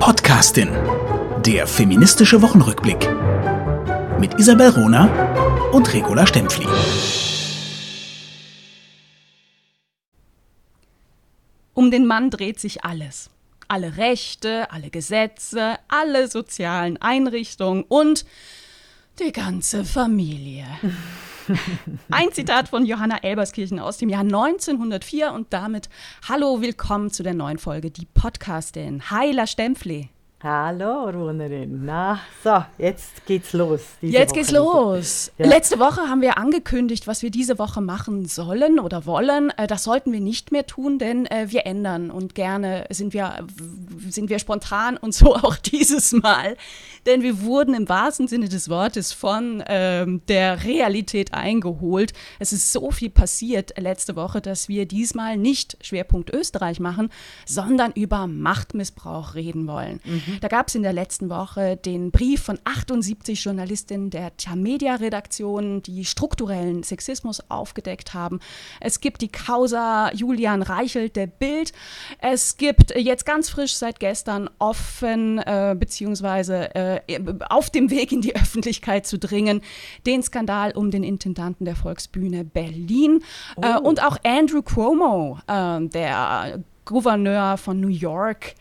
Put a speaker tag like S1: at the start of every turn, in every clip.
S1: Podcastin. Der feministische Wochenrückblick. Mit Isabel Rona und Regula Stempfli.
S2: Um den Mann dreht sich alles. Alle Rechte, alle Gesetze, alle sozialen Einrichtungen und die ganze Familie. Ein Zitat von Johanna Elberskirchen aus dem Jahr 1904 und damit Hallo, willkommen zu der neuen Folge Die Podcastin. Heiler Stempfli.
S3: Hallo, Runerin. Na, so, jetzt geht's los.
S2: Jetzt Woche geht's los. Ja. Letzte Woche haben wir angekündigt, was wir diese Woche machen sollen oder wollen. Äh, das sollten wir nicht mehr tun, denn äh, wir ändern und gerne sind wir, sind wir spontan und so auch dieses Mal. Denn wir wurden im wahrsten Sinne des Wortes von ähm, der Realität eingeholt. Es ist so viel passiert letzte Woche, dass wir diesmal nicht Schwerpunkt Österreich machen, sondern über Machtmissbrauch reden wollen. Mhm. Da gab es in der letzten Woche den Brief von 78 Journalistinnen der Tamedia-Redaktion, die strukturellen Sexismus aufgedeckt haben. Es gibt die Causa Julian Reichelt der Bild. Es gibt jetzt ganz frisch seit gestern offen äh, beziehungsweise äh, auf dem Weg in die Öffentlichkeit zu dringen, den Skandal um den Intendanten der Volksbühne Berlin äh, oh. äh, und auch Andrew Cuomo, äh, der Gouverneur von New York,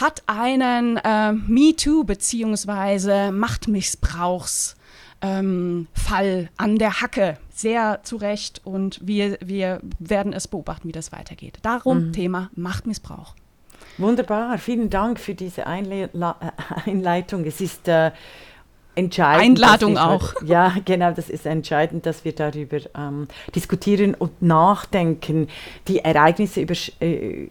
S2: hat einen äh, MeToo bzw. Machtmissbrauchsfall ähm, an der Hacke. Sehr zu Recht und wir, wir werden es beobachten, wie das weitergeht. Darum mhm. Thema Machtmissbrauch.
S3: Wunderbar, vielen Dank für diese Einle Einleitung. Es ist äh, entscheidend.
S2: Einladung auch.
S3: Ja, genau, das ist entscheidend, dass wir darüber ähm, diskutieren und nachdenken. Die Ereignisse übersch äh,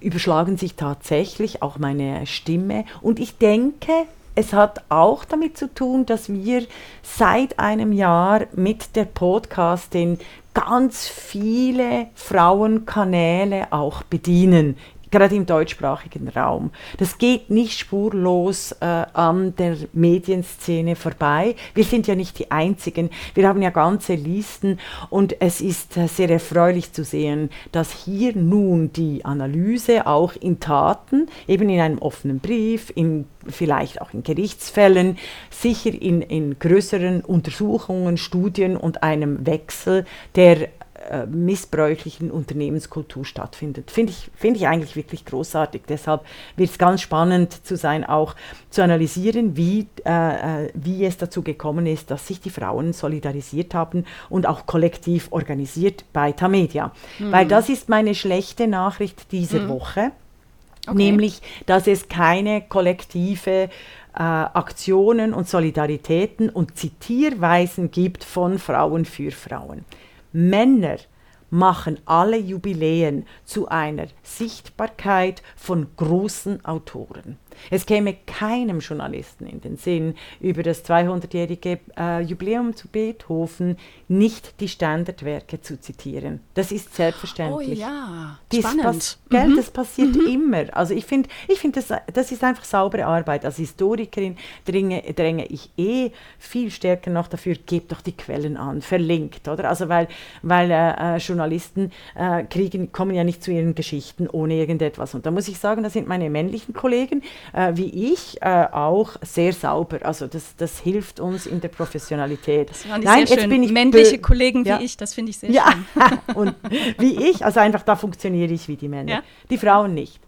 S3: überschlagen sich tatsächlich, auch meine Stimme. Und ich denke, es hat auch damit zu tun, dass wir seit einem Jahr mit der Podcastin ganz viele Frauenkanäle auch bedienen gerade im deutschsprachigen Raum. Das geht nicht spurlos äh, an der Medienszene vorbei. Wir sind ja nicht die Einzigen. Wir haben ja ganze Listen und es ist äh, sehr erfreulich zu sehen, dass hier nun die Analyse auch in Taten, eben in einem offenen Brief, in, vielleicht auch in Gerichtsfällen, sicher in, in größeren Untersuchungen, Studien und einem Wechsel der äh, missbräuchlichen Unternehmenskultur stattfindet. Finde ich, find ich eigentlich wirklich großartig. Deshalb wird es ganz spannend zu sein, auch zu analysieren, wie, äh, äh, wie es dazu gekommen ist, dass sich die Frauen solidarisiert haben und auch kollektiv organisiert bei Tamedia. Mhm. Weil das ist meine schlechte Nachricht diese mhm. Woche. Okay. Nämlich, dass es keine kollektive äh, Aktionen und Solidaritäten und Zitierweisen gibt von Frauen für Frauen. Männer machen alle Jubiläen zu einer Sichtbarkeit von großen Autoren. Es käme keinem Journalisten in den Sinn, über das 200-jährige äh, Jubiläum zu Beethoven nicht die Standardwerke zu zitieren. Das ist selbstverständlich.
S2: Oh ja,
S3: Dies
S2: spannend.
S3: Gell, mhm. Das passiert mhm. immer. Also ich finde, ich find das, das ist einfach saubere Arbeit. Als Historikerin dränge, dränge ich eh viel stärker noch dafür, gebt doch die Quellen an, verlinkt, oder? Also weil, weil äh, äh, Journalisten äh, kriegen, kommen ja nicht zu ihren Geschichten ohne irgendetwas. Und da muss ich sagen, da sind meine männlichen Kollegen, äh, wie ich äh, auch sehr sauber. Also das, das hilft uns in der Professionalität.
S2: Das fand ich Nein, sehr jetzt schön. bin ich männliche Kollegen wie ja. ich, das finde ich sehr
S3: ja.
S2: schön.
S3: und wie ich, also einfach da funktioniere ich wie die Männer. Ja. Die Frauen nicht.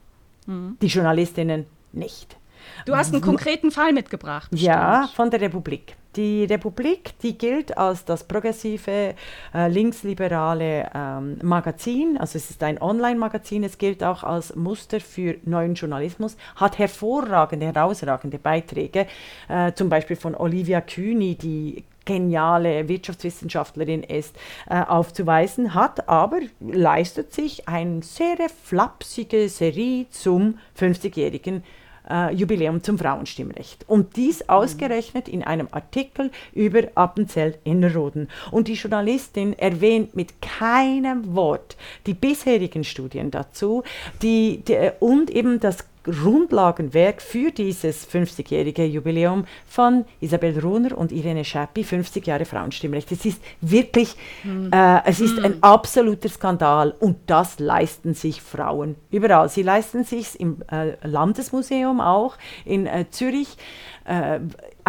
S3: Mhm. Die Journalistinnen nicht.
S2: Du hast einen konkreten Fall mitgebracht.
S3: Bestimmt. Ja, von der Republik. Die Republik, die gilt als das progressive, äh, linksliberale ähm, Magazin, also es ist ein Online-Magazin, es gilt auch als Muster für neuen Journalismus, hat hervorragende, herausragende Beiträge, äh, zum Beispiel von Olivia Kühni, die geniale Wirtschaftswissenschaftlerin ist, äh, aufzuweisen, hat aber leistet sich eine sehr flapsige Serie zum 50-jährigen äh, Jubiläum zum Frauenstimmrecht. Und dies ausgerechnet in einem Artikel über Appenzell Innerrhoden. Und die Journalistin erwähnt mit keinem Wort die bisherigen Studien dazu die, die, und eben das Grundlagenwerk für dieses 50-jährige Jubiläum von Isabel Runer und Irene Schappi, 50 Jahre Frauenstimmrecht. Es ist wirklich, mhm. äh, es ist mhm. ein absoluter Skandal und das leisten sich Frauen überall. Sie leisten sich im äh, Landesmuseum auch in äh, Zürich äh,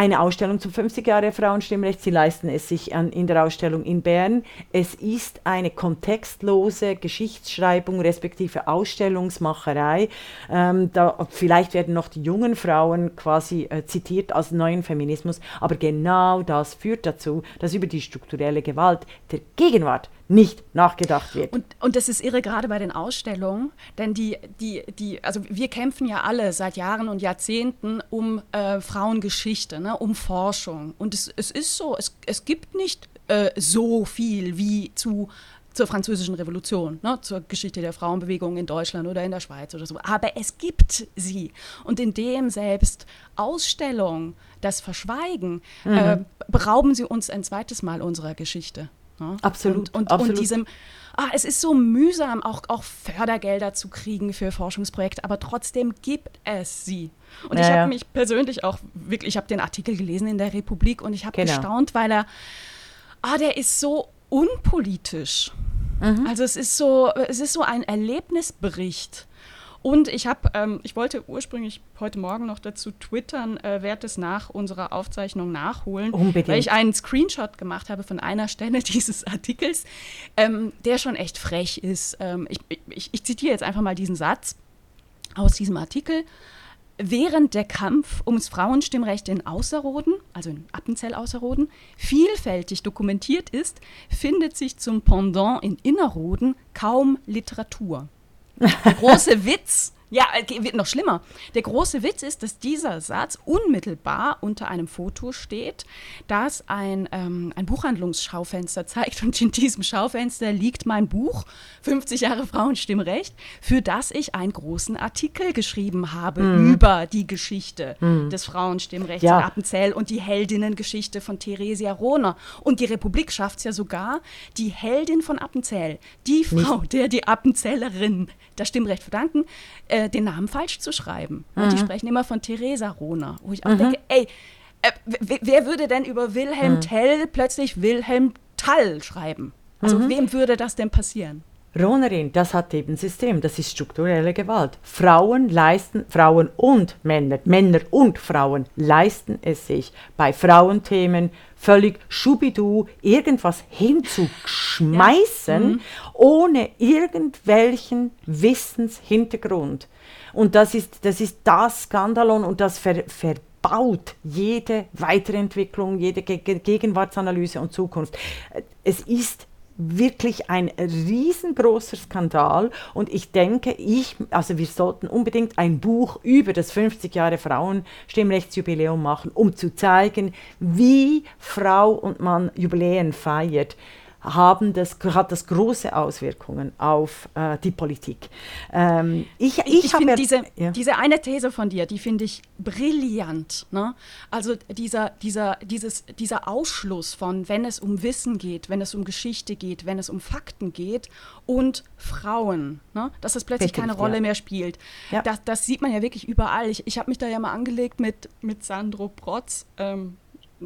S3: eine Ausstellung zum 50 Jahre Frauenstimmrecht. Sie leisten es sich an, in der Ausstellung in Bern. Es ist eine kontextlose Geschichtsschreibung respektive Ausstellungsmacherei. Ähm, da, vielleicht werden noch die jungen Frauen quasi äh, zitiert als neuen Feminismus, aber genau das führt dazu, dass über die strukturelle Gewalt der Gegenwart nicht nachgedacht wird.
S2: Und, und das ist irre gerade bei den Ausstellungen, denn die, die, die, also wir kämpfen ja alle seit Jahren und Jahrzehnten um äh, Frauengeschichte, ne, um Forschung. Und es, es ist so, es, es gibt nicht äh, so viel wie zu zur französischen Revolution, ne, zur Geschichte der Frauenbewegung in Deutschland oder in der Schweiz oder so. Aber es gibt sie. Und indem selbst Ausstellungen das verschweigen, mhm. äh, berauben sie uns ein zweites Mal unserer Geschichte.
S3: Ne? Absolut.
S2: Und, und,
S3: absolut.
S2: und diesem, ah, es ist so mühsam, auch, auch Fördergelder zu kriegen für Forschungsprojekte, aber trotzdem gibt es sie. Und ja, ich habe mich persönlich auch wirklich, ich habe den Artikel gelesen in der Republik und ich habe genau. gestaunt, weil er, ah, der ist so unpolitisch. Mhm. Also es ist so, es ist so ein Erlebnisbericht. Und ich habe, ähm, ich wollte ursprünglich heute Morgen noch dazu twittern, äh, werde es nach unserer Aufzeichnung nachholen,
S3: Unbedingt.
S2: weil ich einen Screenshot gemacht habe von einer Stelle dieses Artikels, ähm, der schon echt frech ist. Ähm, ich, ich, ich zitiere jetzt einfach mal diesen Satz aus diesem Artikel. Während der Kampf ums Frauenstimmrecht in Außerroden, also in Appenzell-Außerroden, vielfältig dokumentiert ist, findet sich zum Pendant in Innerroden kaum Literatur. Große Witz ja, äh, wird noch schlimmer. Der große Witz ist, dass dieser Satz unmittelbar unter einem Foto steht, das ein, ähm, ein Buchhandlungsschaufenster zeigt. Und in diesem Schaufenster liegt mein Buch 50 Jahre Frauenstimmrecht, für das ich einen großen Artikel geschrieben habe mhm. über die Geschichte mhm. des Frauenstimmrechts ja. in Appenzell und die Heldinnengeschichte von Theresia Rohner. Und die Republik schafft es ja sogar, die Heldin von Appenzell, die Frau, Nicht. der die Appenzellerin das Stimmrecht verdanken, äh, den Namen falsch zu schreiben. Mhm. Und die sprechen immer von Theresa Rohner, wo ich auch mhm. denke, ey, äh, wer würde denn über Wilhelm mhm. Tell plötzlich Wilhelm Tall schreiben? Also mhm. wem würde das denn passieren?
S3: Rohnerin, das hat eben System, das ist strukturelle Gewalt. Frauen leisten, Frauen und Männer, Männer und Frauen leisten es sich bei Frauenthemen völlig schubidu irgendwas hinzuschmeißen, ja. mhm. ohne irgendwelchen Wissenshintergrund. Und das ist das, ist das Skandalon und das ver, verbaut jede Weiterentwicklung, jede Gegenwartsanalyse und Zukunft. Es ist wirklich ein riesengroßer Skandal. Und ich denke, ich, also wir sollten unbedingt ein Buch über das 50 Jahre Frauenstimmrechtsjubiläum machen, um zu zeigen, wie Frau und Mann Jubiläen feiert haben das, hat das große Auswirkungen auf äh, die Politik.
S2: Ähm, ich ich, ich finde diese, ja. diese eine These von dir, die finde ich brillant. Ne? Also dieser, dieser, dieses, dieser Ausschluss von, wenn es um Wissen geht, wenn es um Geschichte geht, wenn es um Fakten geht und Frauen, ne? dass das plötzlich Richtig, keine Rolle ja. mehr spielt. Ja. Das, das, sieht man ja wirklich überall. Ich, ich habe mich da ja mal angelegt mit, mit Sandro Protz. Ähm,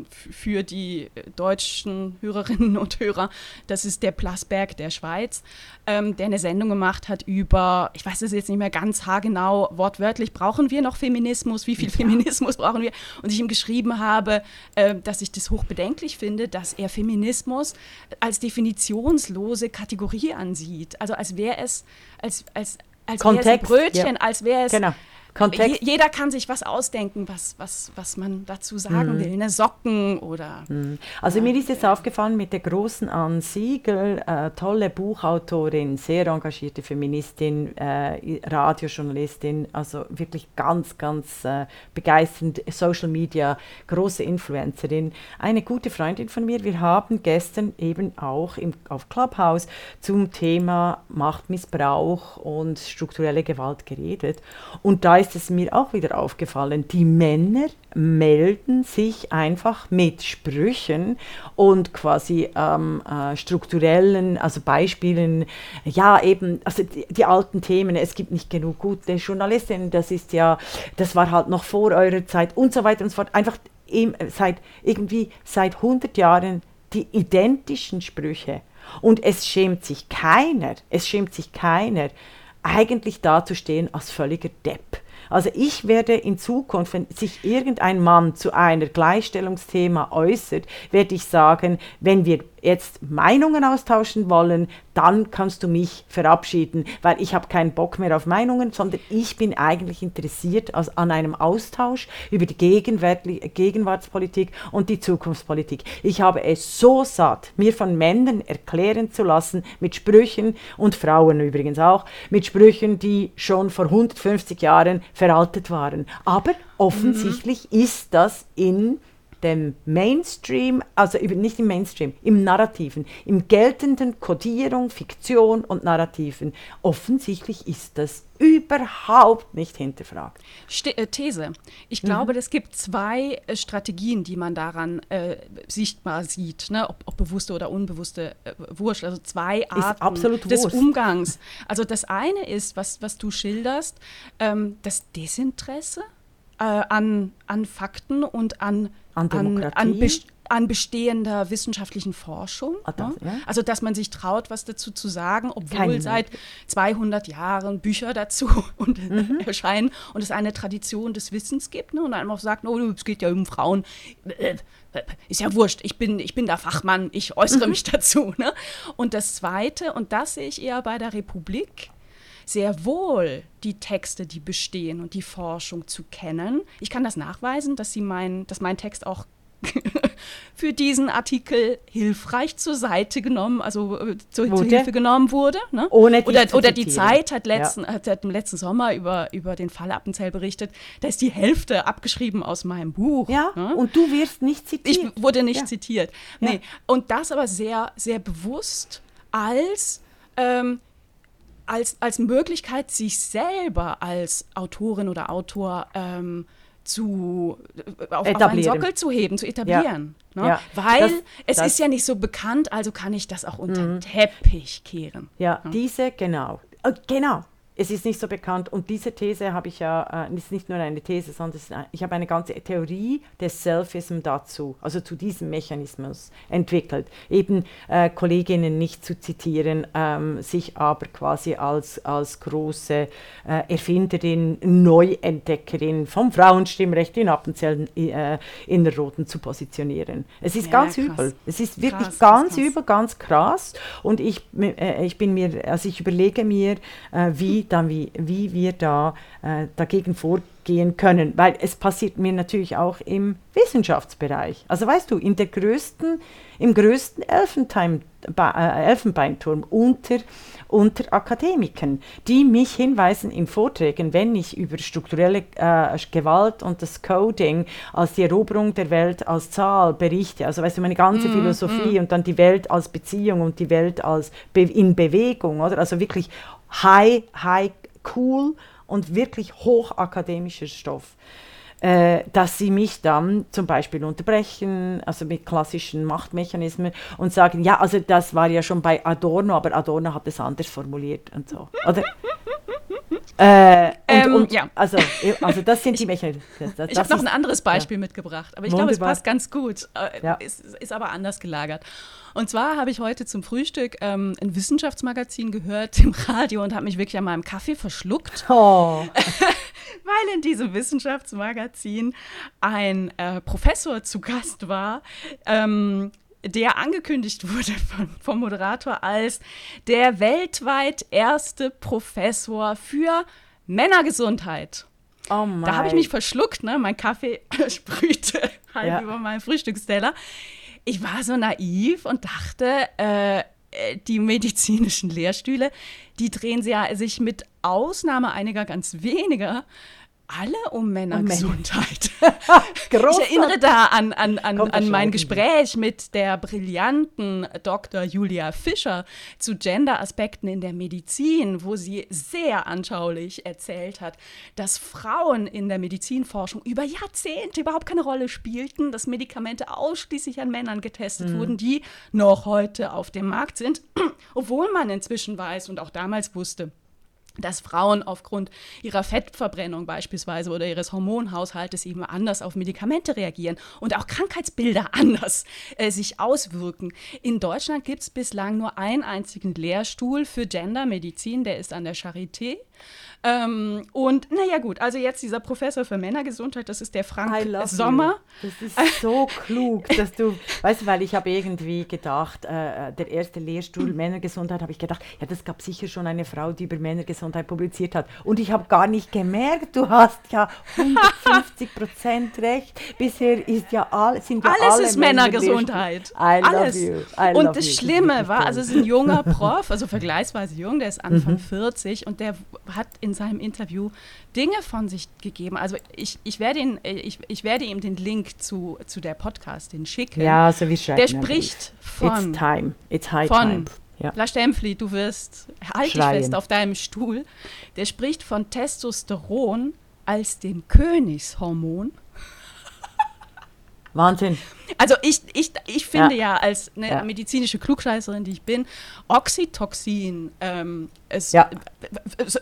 S2: für die deutschen Hörerinnen und Hörer, das ist der Plasberg der Schweiz, ähm, der eine Sendung gemacht hat über, ich weiß es jetzt nicht mehr ganz haargenau, wortwörtlich, brauchen wir noch Feminismus? Wie viel ja. Feminismus brauchen wir? Und ich ihm geschrieben habe, äh, dass ich das hochbedenklich finde, dass er Feminismus als definitionslose Kategorie ansieht. Also als wäre es, als, als, als wäre es ein Brötchen, ja. als wäre es. Genau Kontext. jeder kann sich was ausdenken, was, was, was man dazu sagen mhm. will. Ne? Socken oder.
S3: Mhm. Also ja, mir ist jetzt ja. aufgefallen mit der großen Ann Siegel, äh, tolle Buchautorin, sehr engagierte Feministin, äh, Radiojournalistin, also wirklich ganz, ganz äh, begeisternd, Social Media, große Influencerin, eine gute Freundin von mir. Wir haben gestern eben auch im, auf Clubhouse zum Thema Machtmissbrauch und strukturelle Gewalt geredet. Und da ist heißt es mir auch wieder aufgefallen, die Männer melden sich einfach mit Sprüchen und quasi ähm, äh, strukturellen, also Beispielen, ja eben, also die, die, alten Themen, es gibt nicht genug gute Journalistinnen, das ist ja, das war halt noch vor eurer Zeit und so weiter und so fort. Einfach im, seit irgendwie seit 100 Jahren die identischen Sprüche. Und es schämt sich keiner, es schämt sich keiner, eigentlich dazustehen als völliger Depp. Also ich werde in Zukunft, wenn sich irgendein Mann zu einer Gleichstellungsthema äußert, werde ich sagen, wenn wir jetzt Meinungen austauschen wollen, dann kannst du mich verabschieden, weil ich habe keinen Bock mehr auf Meinungen, sondern ich bin eigentlich interessiert als, an einem Austausch über die Gegenwartspolitik und die Zukunftspolitik. Ich habe es so satt, mir von Männern erklären zu lassen, mit Sprüchen und Frauen übrigens auch, mit Sprüchen, die schon vor 150 Jahren veraltet waren. Aber offensichtlich mhm. ist das in dem Mainstream, also nicht im Mainstream, im Narrativen, im geltenden Kodierung, Fiktion und Narrativen. Offensichtlich ist das überhaupt nicht hinterfragt.
S2: Ste äh, These. Ich mhm. glaube, es gibt zwei äh, Strategien, die man daran äh, sichtbar sieht, ne? ob, ob, bewusste oder unbewusste äh, Wurscht. Also zwei Arten des Wurst. Umgangs. Also das eine ist, was, was du schilderst, ähm, das Desinteresse äh, an, an Fakten und an
S3: an Demokratie?
S2: An, an, an bestehender wissenschaftlichen Forschung. Ah, das, ne? ja? Also, dass man sich traut, was dazu zu sagen, obwohl Keine seit 200 Jahren Bücher dazu und, mhm. erscheinen und es eine Tradition des Wissens gibt ne? und dann auch sagt, oh, es geht ja um Frauen. Ist ja wurscht, ich bin, ich bin der Fachmann, ich äußere mhm. mich dazu. Ne? Und das Zweite, und das sehe ich eher bei der Republik, sehr wohl die Texte, die bestehen und die Forschung zu kennen. Ich kann das nachweisen, dass, sie mein, dass mein Text auch für diesen Artikel hilfreich zur Seite genommen, also äh, zur, zur, Hilfe genommen wurde. Ne?
S3: Ohne
S2: die oder, oder die Zeit hat, letzten, ja. hat, hat, im letzten Sommer über, über den Fall Appenzell berichtet. Da ist die Hälfte abgeschrieben aus meinem Buch.
S3: Ja, ne? und du wirst nicht zitiert.
S2: Ich wurde nicht ja. zitiert. Nee. Ja. Und das aber sehr, sehr bewusst als ähm, als, als Möglichkeit, sich selber als Autorin oder Autor ähm, zu, äh, auf, auf, einen Sockel zu heben, zu etablieren. Ja. Ne? Ja. Weil das, es das, ist ja nicht so bekannt, also kann ich das auch unter mhm. Teppich kehren.
S3: Ja, ja, diese, genau. Äh, genau, es ist nicht so bekannt und diese These habe ich ja, äh, ist nicht nur eine These, sondern ist, ich habe eine ganze Theorie des Selfism dazu, also zu diesem Mechanismus entwickelt. Eben äh, Kolleginnen nicht zu zitieren, ähm, sich aber quasi als, als große äh, Erfinderin, Neuentdeckerin vom Frauenstimmrecht in Appenzell äh, in der Roten zu positionieren. Es ist ja, ganz krass. übel. Es ist wirklich krass, ganz krass. übel, ganz krass und ich, äh, ich bin mir, also ich überlege mir, äh, dann, wie, wie wir da äh, dagegen vorgehen können. Weil es passiert mir natürlich auch im Wissenschaftsbereich. Also weißt du, in der größten, im größten äh, Elfenbeinturm unter, unter Akademikern, die mich hinweisen in Vorträgen, wenn ich über strukturelle äh, Gewalt und das Coding als die Eroberung der Welt als Zahl berichte. Also weißt du, meine ganze mm, Philosophie mm. und dann die Welt als Beziehung und die Welt als Be in Bewegung, oder? Also wirklich high, high, cool und wirklich hochakademischer Stoff. Äh, dass sie mich dann zum Beispiel unterbrechen, also mit klassischen Machtmechanismen und sagen, ja, also das war ja schon bei Adorno, aber Adorno hat es anders formuliert und so. Oder?
S2: Äh, und, ähm, und, ja.
S3: also, also das sind die Mechanismen.
S2: ich habe noch ein anderes Beispiel ja. mitgebracht, aber ich glaube, es passt ganz gut. Äh, ja. Ist, ist aber anders gelagert. Und zwar habe ich heute zum Frühstück ähm, ein Wissenschaftsmagazin gehört im Radio und habe mich wirklich an meinem Kaffee verschluckt. Oh. weil in diesem Wissenschaftsmagazin ein äh, Professor zu Gast war, ähm, der angekündigt wurde vom Moderator als der weltweit erste Professor für Männergesundheit. Oh da habe ich mich verschluckt, ne? Mein Kaffee sprühte halb ja. über meinen Frühstücksteller ich war so naiv und dachte, äh, äh, die medizinischen Lehrstühle, die drehen sich mit Ausnahme einiger ganz weniger alle um Männergesundheit. ich erinnere da an, an, an, an mein Gespräch mit der brillanten Dr. Julia Fischer zu Gender-Aspekten in der Medizin, wo sie sehr anschaulich erzählt hat, dass Frauen in der Medizinforschung über Jahrzehnte überhaupt keine Rolle spielten, dass Medikamente ausschließlich an Männern getestet mhm. wurden, die noch heute auf dem Markt sind, obwohl man inzwischen weiß und auch damals wusste, dass Frauen aufgrund ihrer Fettverbrennung beispielsweise oder ihres Hormonhaushaltes eben anders auf Medikamente reagieren und auch Krankheitsbilder anders äh, sich auswirken. In Deutschland gibt es bislang nur einen einzigen Lehrstuhl für Gendermedizin, der ist an der Charité. Ähm, und naja gut, also jetzt dieser Professor für Männergesundheit, das ist der Frank Sommer.
S3: You. Das ist so klug, dass du, weißt du, weil ich habe irgendwie gedacht, äh, der erste Lehrstuhl Männergesundheit, habe ich gedacht, ja, das gab sicher schon eine Frau, die über Männergesundheit publiziert hat. Und ich habe gar nicht gemerkt, du hast ja 150 Prozent recht. Bisher ist ja all, sind ja
S2: alles alle ist Männergesundheit. Alles. Und das you. Schlimme war, also es ist ein junger Prof, also vergleichsweise jung, der ist Anfang mhm. 40 und der hat in seinem Interview Dinge von sich gegeben. Also ich, ich, werde, ihn, ich, ich werde ihm den Link zu, zu der Podcast den schicken.
S3: Ja, so wie schreiben.
S2: Der spricht von.
S3: It's time. It's high
S2: von,
S3: time.
S2: Ja. Stempfli, du wirst, halt dich fest auf deinem Stuhl. Der spricht von Testosteron als dem Königshormon.
S3: Wahnsinn.
S2: Also ich, ich, ich finde ja, ja als eine ja. medizinische Klugscheißerin, die ich bin, Oxytocin ähm, es ja.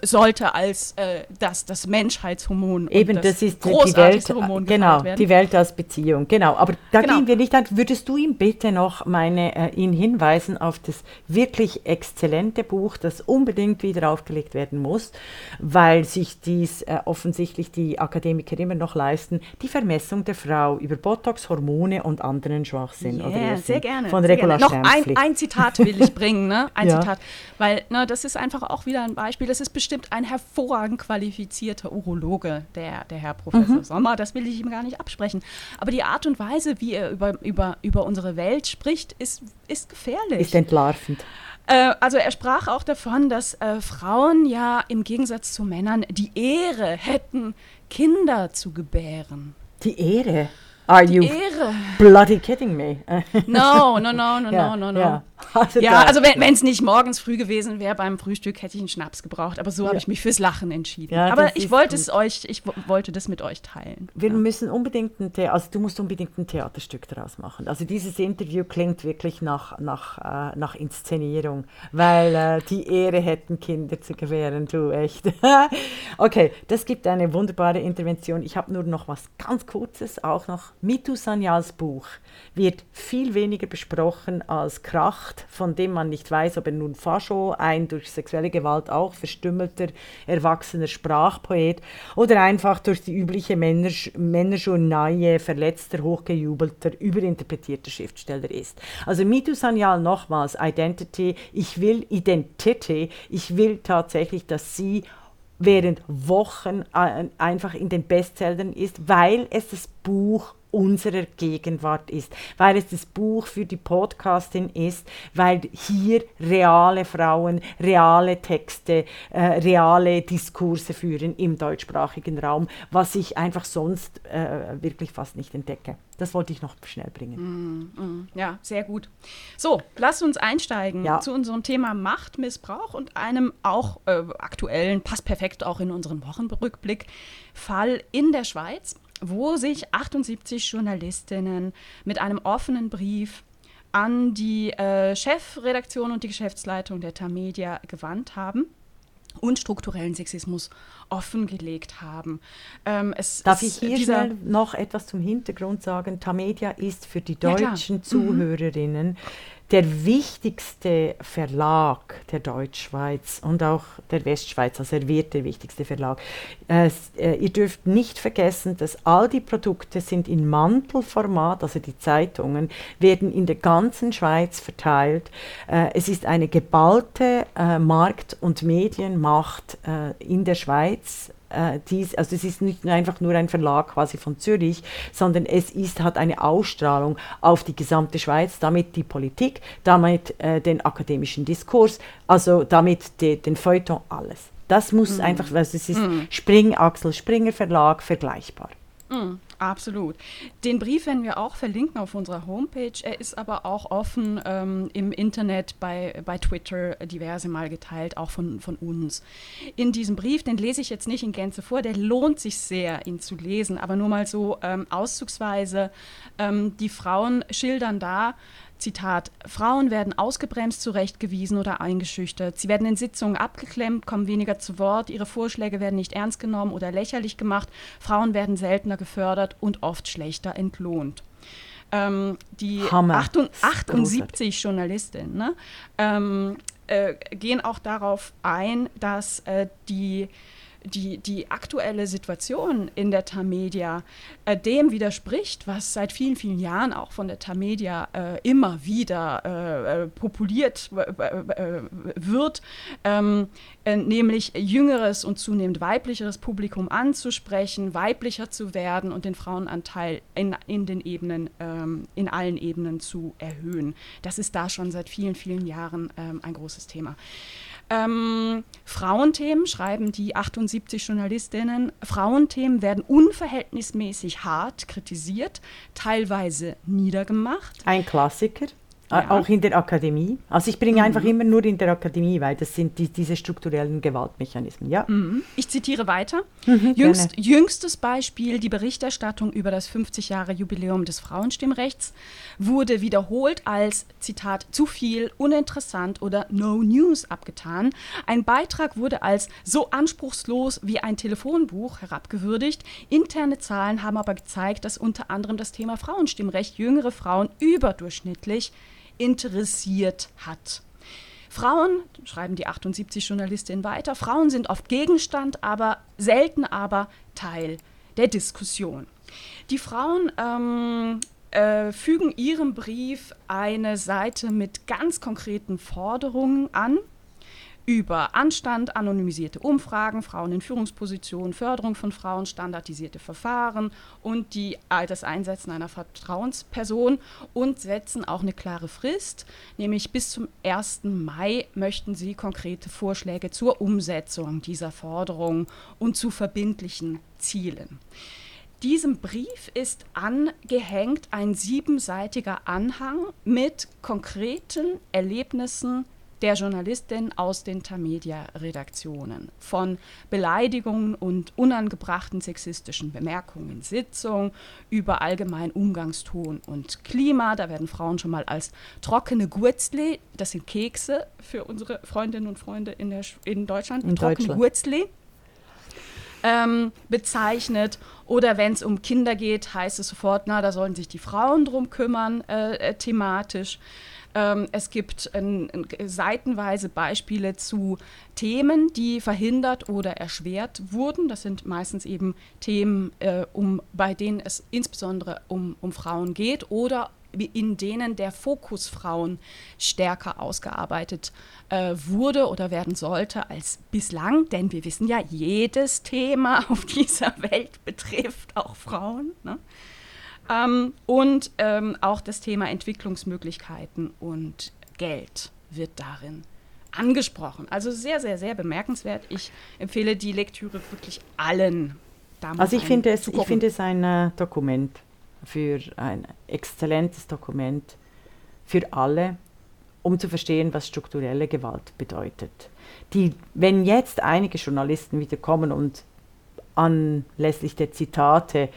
S2: sollte als äh, das, das Menschheitshormon
S3: Eben, das, das ist die Welt, Hormon genau, die Welt als Beziehung, genau. Aber da genau. gehen wir nicht an. Würdest du ihm bitte noch meine, äh, ihn hinweisen auf das wirklich exzellente Buch, das unbedingt wieder aufgelegt werden muss, weil sich dies äh, offensichtlich die Akademiker immer noch leisten, die Vermessung der Frau über Botox, Hormone und anderen Schwachsinn.
S2: Yeah, oder sehr gerne.
S3: Von Regula
S2: Noch ein, ein, Zitat will ich bringen, ne? Ein ja. Zitat. Weil ne, das ist einfach auch wieder ein Beispiel. Das ist bestimmt ein hervorragend qualifizierter Urologe, der, der Herr Professor mhm. Sommer. Das will ich ihm gar nicht absprechen. Aber die Art und Weise, wie er über, über, über unsere Welt spricht, ist, ist gefährlich.
S3: Ist entlarvend.
S2: Äh, also er sprach auch davon, dass äh, Frauen ja im Gegensatz zu Männern die Ehre hätten, Kinder zu gebären.
S3: Die Ehre? Are you bloody kidding me?
S2: no, no, no, no, ja, no, no, no. Ja. Also ja, wenn es nicht morgens früh gewesen wäre beim Frühstück, hätte ich einen Schnaps gebraucht. Aber so ja. habe ich mich fürs Lachen entschieden. Ja, aber ich wollte es euch, ich wollte das mit euch teilen.
S3: Wir müssen unbedingt ein The also du musst unbedingt ein Theaterstück daraus machen. Also dieses Interview klingt wirklich nach, nach, äh, nach Inszenierung, weil äh, die Ehre hätten Kinder zu gewähren, du echt. okay, das gibt eine wunderbare Intervention. Ich habe nur noch was ganz Kurzes, auch noch Mitu Sanyals Buch wird viel weniger besprochen als Kracht, von dem man nicht weiß, ob er nun Fascho, ein durch sexuelle Gewalt auch verstümmelter, erwachsener Sprachpoet oder einfach durch die übliche Männerjournaille verletzter, hochgejubelter, überinterpretierter Schriftsteller ist. Also Mitu Sanyal nochmals, Identity, ich will Identity, ich will tatsächlich, dass sie während Wochen einfach in den Bestsellern ist, weil es das Buch unserer Gegenwart ist, weil es das Buch für die Podcastin ist, weil hier reale Frauen, reale Texte, äh, reale Diskurse führen im deutschsprachigen Raum, was ich einfach sonst äh, wirklich fast nicht entdecke. Das wollte ich noch schnell bringen.
S2: Mm, mm, ja, sehr gut. So, lass uns einsteigen ja. zu unserem Thema Machtmissbrauch und einem auch äh, aktuellen, passt perfekt auch in unseren Wochenrückblick, Fall in der Schweiz wo sich 78 Journalistinnen mit einem offenen Brief an die äh, Chefredaktion und die Geschäftsleitung der Tamedia gewandt haben und strukturellen Sexismus offengelegt haben.
S3: Ähm, Darf ich hier schnell noch etwas zum Hintergrund sagen? Tamedia ist für die deutschen ja, mhm. Zuhörerinnen mhm der wichtigste Verlag der Deutschschweiz und auch der Westschweiz, also er wird der wichtigste Verlag. Äh, ihr dürft nicht vergessen, dass all die Produkte sind in Mantelformat, also die Zeitungen werden in der ganzen Schweiz verteilt. Äh, es ist eine geballte äh, Markt- und Medienmacht äh, in der Schweiz äh, dies, also es ist nicht einfach nur ein Verlag quasi von Zürich, sondern es ist, hat eine Ausstrahlung auf die gesamte Schweiz, damit die Politik, damit äh, den akademischen Diskurs, also damit de, den Feuilleton, alles. Das muss mhm. einfach, also es ist mhm. Spring, Axel Springer Verlag vergleichbar.
S2: Mhm, absolut. Den Brief werden wir auch verlinken auf unserer Homepage. Er ist aber auch offen ähm, im Internet, bei, bei Twitter diverse Mal geteilt, auch von, von uns. In diesem Brief, den lese ich jetzt nicht in Gänze vor, der lohnt sich sehr, ihn zu lesen, aber nur mal so ähm, auszugsweise. Ähm, die Frauen schildern da, Zitat, Frauen werden ausgebremst, zurechtgewiesen oder eingeschüchtert. Sie werden in Sitzungen abgeklemmt, kommen weniger zu Wort, ihre Vorschläge werden nicht ernst genommen oder lächerlich gemacht. Frauen werden seltener gefördert und oft schlechter entlohnt. Ähm, die 78 Journalistinnen ne, ähm, äh, gehen auch darauf ein, dass äh, die die, die aktuelle Situation in der Tamedia äh, dem widerspricht, was seit vielen, vielen Jahren auch von der Tamedia äh, immer wieder äh, äh populiert wird, ähm, äh, nämlich jüngeres und zunehmend weiblicheres Publikum anzusprechen, weiblicher zu werden und den Frauenanteil in, in den Ebenen, ähm, in allen Ebenen zu erhöhen. Das ist da schon seit vielen, vielen Jahren ähm, ein großes Thema. Ähm, Frauenthemen schreiben die 78 Journalistinnen. Frauenthemen werden unverhältnismäßig hart kritisiert, teilweise niedergemacht.
S3: Ein Klassiker. Ja. Auch in der Akademie. Also ich bringe mhm. einfach immer nur in der Akademie, weil das sind die, diese strukturellen Gewaltmechanismen. Ja.
S2: Mhm. Ich zitiere weiter. Mhm, Jüngst, jüngstes Beispiel, die Berichterstattung über das 50 Jahre Jubiläum des Frauenstimmrechts wurde wiederholt als, Zitat, zu viel, uninteressant oder No News abgetan. Ein Beitrag wurde als so anspruchslos wie ein Telefonbuch herabgewürdigt. Interne Zahlen haben aber gezeigt, dass unter anderem das Thema Frauenstimmrecht jüngere Frauen überdurchschnittlich interessiert hat. Frauen, schreiben die 78 Journalistinnen weiter, Frauen sind oft Gegenstand, aber selten aber Teil der Diskussion. Die Frauen ähm, äh, fügen ihrem Brief eine Seite mit ganz konkreten Forderungen an über Anstand, anonymisierte Umfragen, Frauen in Führungspositionen, Förderung von Frauen, standardisierte Verfahren und die, äh, das Einsetzen einer Vertrauensperson und setzen auch eine klare Frist, nämlich bis zum 1. Mai möchten sie konkrete Vorschläge zur Umsetzung dieser Forderung und zu verbindlichen Zielen. Diesem Brief ist angehängt ein siebenseitiger Anhang mit konkreten Erlebnissen der Journalistin aus den Tamedia-Redaktionen. Von Beleidigungen und unangebrachten sexistischen Bemerkungen in Sitzung über allgemein Umgangston und Klima. Da werden Frauen schon mal als trockene Gurzli, das sind Kekse für unsere Freundinnen und Freunde in, der, in Deutschland, in trockene Deutschland. Gurzli. Ähm, bezeichnet. Oder wenn es um Kinder geht, heißt es sofort, na, da sollen sich die Frauen drum kümmern, äh, äh, thematisch. Ähm, es gibt ähm, seitenweise Beispiele zu Themen, die verhindert oder erschwert wurden. Das sind meistens eben Themen, äh, um, bei denen es insbesondere um, um Frauen geht oder in denen der Fokus Frauen stärker ausgearbeitet äh, wurde oder werden sollte als bislang. Denn wir wissen ja, jedes Thema auf dieser Welt betrifft auch Frauen. Ne? Ähm, und ähm, auch das Thema Entwicklungsmöglichkeiten und Geld wird darin angesprochen. Also sehr, sehr, sehr bemerkenswert. Ich empfehle die Lektüre wirklich allen.
S3: Also ich finde, es, ich finde es ein äh, Dokument für ein exzellentes Dokument für alle, um zu verstehen, was strukturelle Gewalt bedeutet. Die, wenn jetzt einige Journalisten wieder kommen und anlässlich der Zitate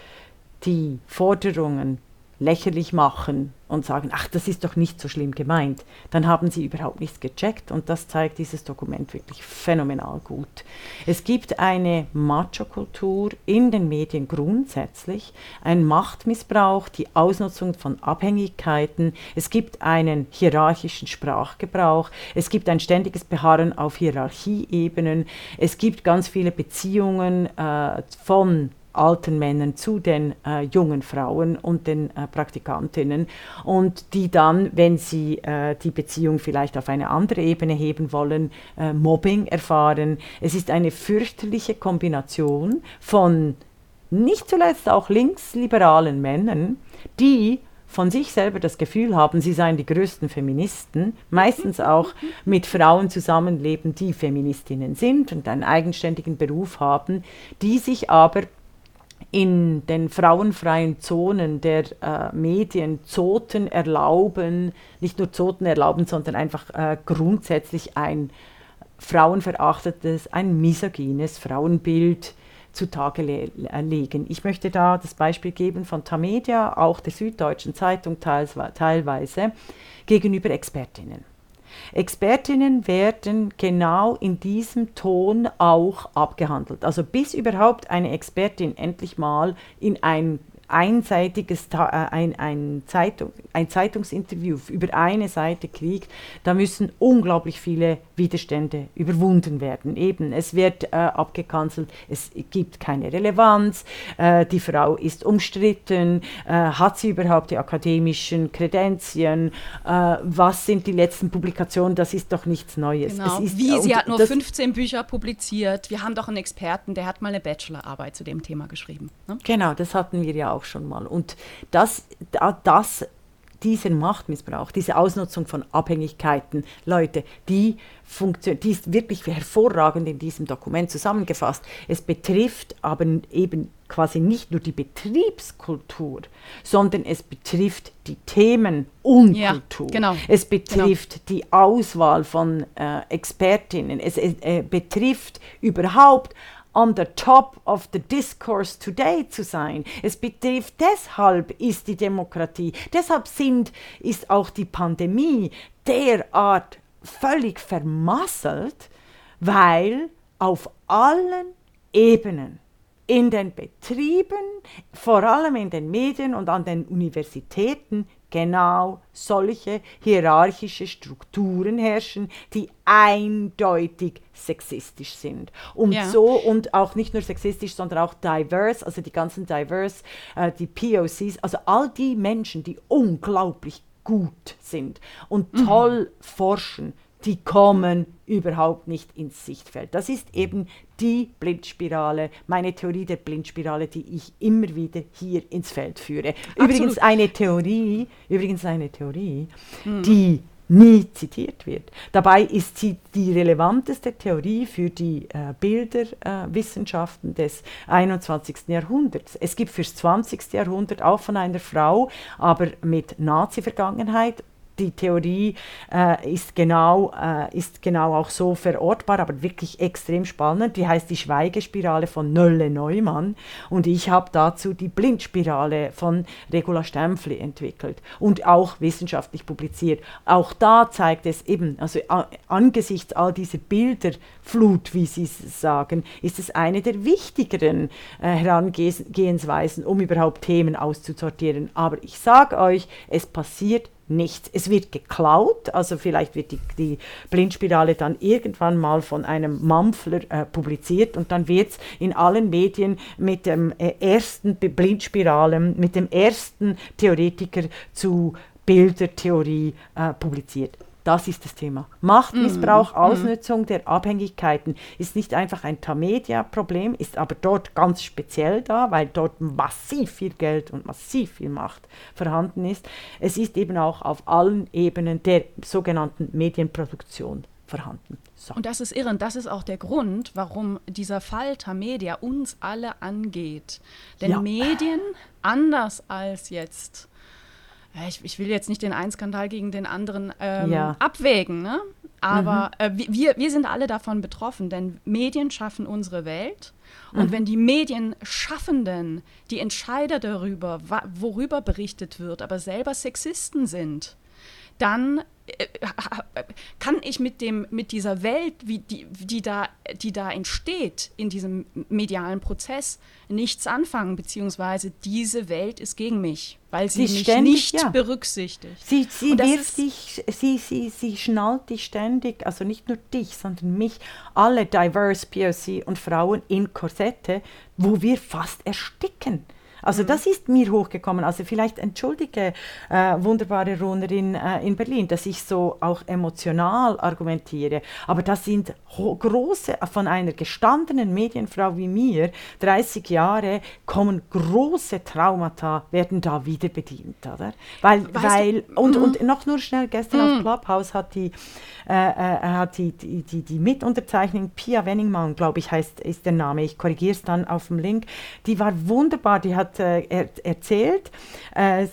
S3: die Forderungen lächerlich machen und sagen, ach, das ist doch nicht so schlimm gemeint, dann haben sie überhaupt nichts gecheckt und das zeigt dieses Dokument wirklich phänomenal gut. Es gibt eine Macho-Kultur in den Medien grundsätzlich, ein Machtmissbrauch, die Ausnutzung von Abhängigkeiten, es gibt einen hierarchischen Sprachgebrauch, es gibt ein ständiges Beharren auf Hierarchieebenen, es gibt ganz viele Beziehungen äh, von alten Männern zu den äh, jungen Frauen und den äh, Praktikantinnen und die dann, wenn sie äh, die Beziehung vielleicht auf eine andere Ebene heben wollen, äh, Mobbing erfahren. Es ist eine fürchterliche Kombination von nicht zuletzt auch linksliberalen Männern, die von sich selber das Gefühl haben, sie seien die größten Feministen, meistens auch mit Frauen zusammenleben, die Feministinnen sind und einen eigenständigen Beruf haben, die sich aber in den frauenfreien Zonen der äh, Medien Zoten erlauben, nicht nur Zoten erlauben, sondern einfach äh, grundsätzlich ein frauenverachtetes, ein misogynes Frauenbild zutage le äh, legen. Ich möchte da das Beispiel geben von Tamedia, auch der Süddeutschen Zeitung teilweise, gegenüber Expertinnen. Expertinnen werden genau in diesem Ton auch abgehandelt. Also bis überhaupt eine Expertin endlich mal in ein einseitiges äh, ein, ein, Zeitung, ein Zeitungsinterview über eine Seite kriegt, da müssen unglaublich viele Widerstände überwunden werden. Eben, es wird äh, abgekanzelt, es gibt keine Relevanz, äh, die Frau ist umstritten, äh, hat sie überhaupt die akademischen Kredenzien, äh, was sind die letzten Publikationen, das ist doch nichts Neues.
S2: Genau.
S3: Ist,
S2: Wie, sie hat nur 15 Bücher publiziert, wir haben doch einen Experten, der hat mal eine Bachelorarbeit zu dem Thema geschrieben.
S3: Ne? Genau, das hatten wir ja auch schon mal. Und das, das dieser Machtmissbrauch, diese Ausnutzung von Abhängigkeiten, Leute, die, funktioniert, die ist wirklich hervorragend in diesem Dokument zusammengefasst. Es betrifft aber eben quasi nicht nur die Betriebskultur, sondern es betrifft die Themen und ja, Kultur. Genau. Es betrifft genau. die Auswahl von äh, Expertinnen. Es äh, betrifft überhaupt on the top of the discourse today zu sein. Es betrifft, deshalb ist die Demokratie, deshalb sind, ist auch die Pandemie derart völlig vermasselt, weil auf allen Ebenen in den Betrieben, vor allem in den Medien und an den Universitäten genau solche hierarchische Strukturen herrschen, die eindeutig sexistisch sind. Und ja. so, und auch nicht nur sexistisch, sondern auch diverse, also die ganzen diverse, äh, die POCs, also all die Menschen, die unglaublich gut sind und mhm. toll forschen, die kommen überhaupt nicht ins Sichtfeld. Das ist eben die Blindspirale, meine Theorie der Blindspirale, die ich immer wieder hier ins Feld führe. Absolut. Übrigens eine Theorie, übrigens eine Theorie, mhm. die nie zitiert wird. Dabei ist sie die relevanteste Theorie für die äh, Bilderwissenschaften äh, des 21. Jahrhunderts. Es gibt fürs 20. Jahrhundert auch von einer Frau, aber mit Nazi-Vergangenheit die Theorie äh, ist, genau, äh, ist genau auch so verortbar, aber wirklich extrem spannend. Die heißt die Schweigespirale von Nölle Neumann und ich habe dazu die Blindspirale von Regula Stempfli entwickelt und auch wissenschaftlich publiziert. Auch da zeigt es eben, also angesichts all dieser Bilderflut, wie Sie sagen, ist es eine der wichtigeren äh, Herangehensweisen, um überhaupt Themen auszusortieren. Aber ich sage euch, es passiert nichts. Es wird geklaut, also vielleicht wird die, die Blindspirale dann irgendwann mal von einem Mampfler äh, publiziert und dann wird es in allen Medien mit dem äh, ersten Blindspiralen, mit dem ersten Theoretiker zu Bildertheorie äh, publiziert. Das ist das Thema. Machtmissbrauch, mm. Ausnutzung mm. der Abhängigkeiten ist nicht einfach ein Tamedia-Problem, ist aber dort ganz speziell da, weil dort massiv viel Geld und massiv viel Macht vorhanden ist. Es ist eben auch auf allen Ebenen der sogenannten Medienproduktion vorhanden.
S2: So. Und das ist irre. Und das ist auch der Grund, warum dieser Fall Tamedia uns alle angeht. Denn ja. Medien, anders als jetzt ich, ich, will jetzt nicht den einen Skandal gegen den anderen ähm, ja. abwägen, ne? aber mhm. äh, wir, wir sind alle davon betroffen, denn Medien schaffen unsere Welt. Und mhm. wenn die Medienschaffenden, die Entscheider darüber, worüber berichtet wird, aber selber Sexisten sind, dann äh, kann ich mit, dem, mit dieser Welt, wie die, die, da, die da entsteht in diesem medialen Prozess, nichts anfangen, beziehungsweise diese Welt ist gegen mich, weil sie, sie mich ständig, nicht ja. berücksichtigt.
S3: Sie, sie wirft dich, sie, sie, sie schnallt dich ständig, also nicht nur dich, sondern mich, alle diverse POC und Frauen in Korsette, wo wir fast ersticken. Also mhm. das ist mir hochgekommen. Also vielleicht entschuldige, äh, wunderbare Runnerin äh, in Berlin, dass ich so auch emotional argumentiere. Aber das sind große, von einer gestandenen Medienfrau wie mir, 30 Jahre, kommen große Traumata, werden da wieder bedient, oder? Weil, weil und, mhm. und noch nur schnell, gestern auf mhm. Clubhouse hat die, äh, äh, hat die, die, die, die Mitunterzeichnung Pia Wenningmann, glaube ich, heißt, ist der Name, ich korrigiere es dann auf dem Link, die war wunderbar, die hat äh, er, erzählt, äh,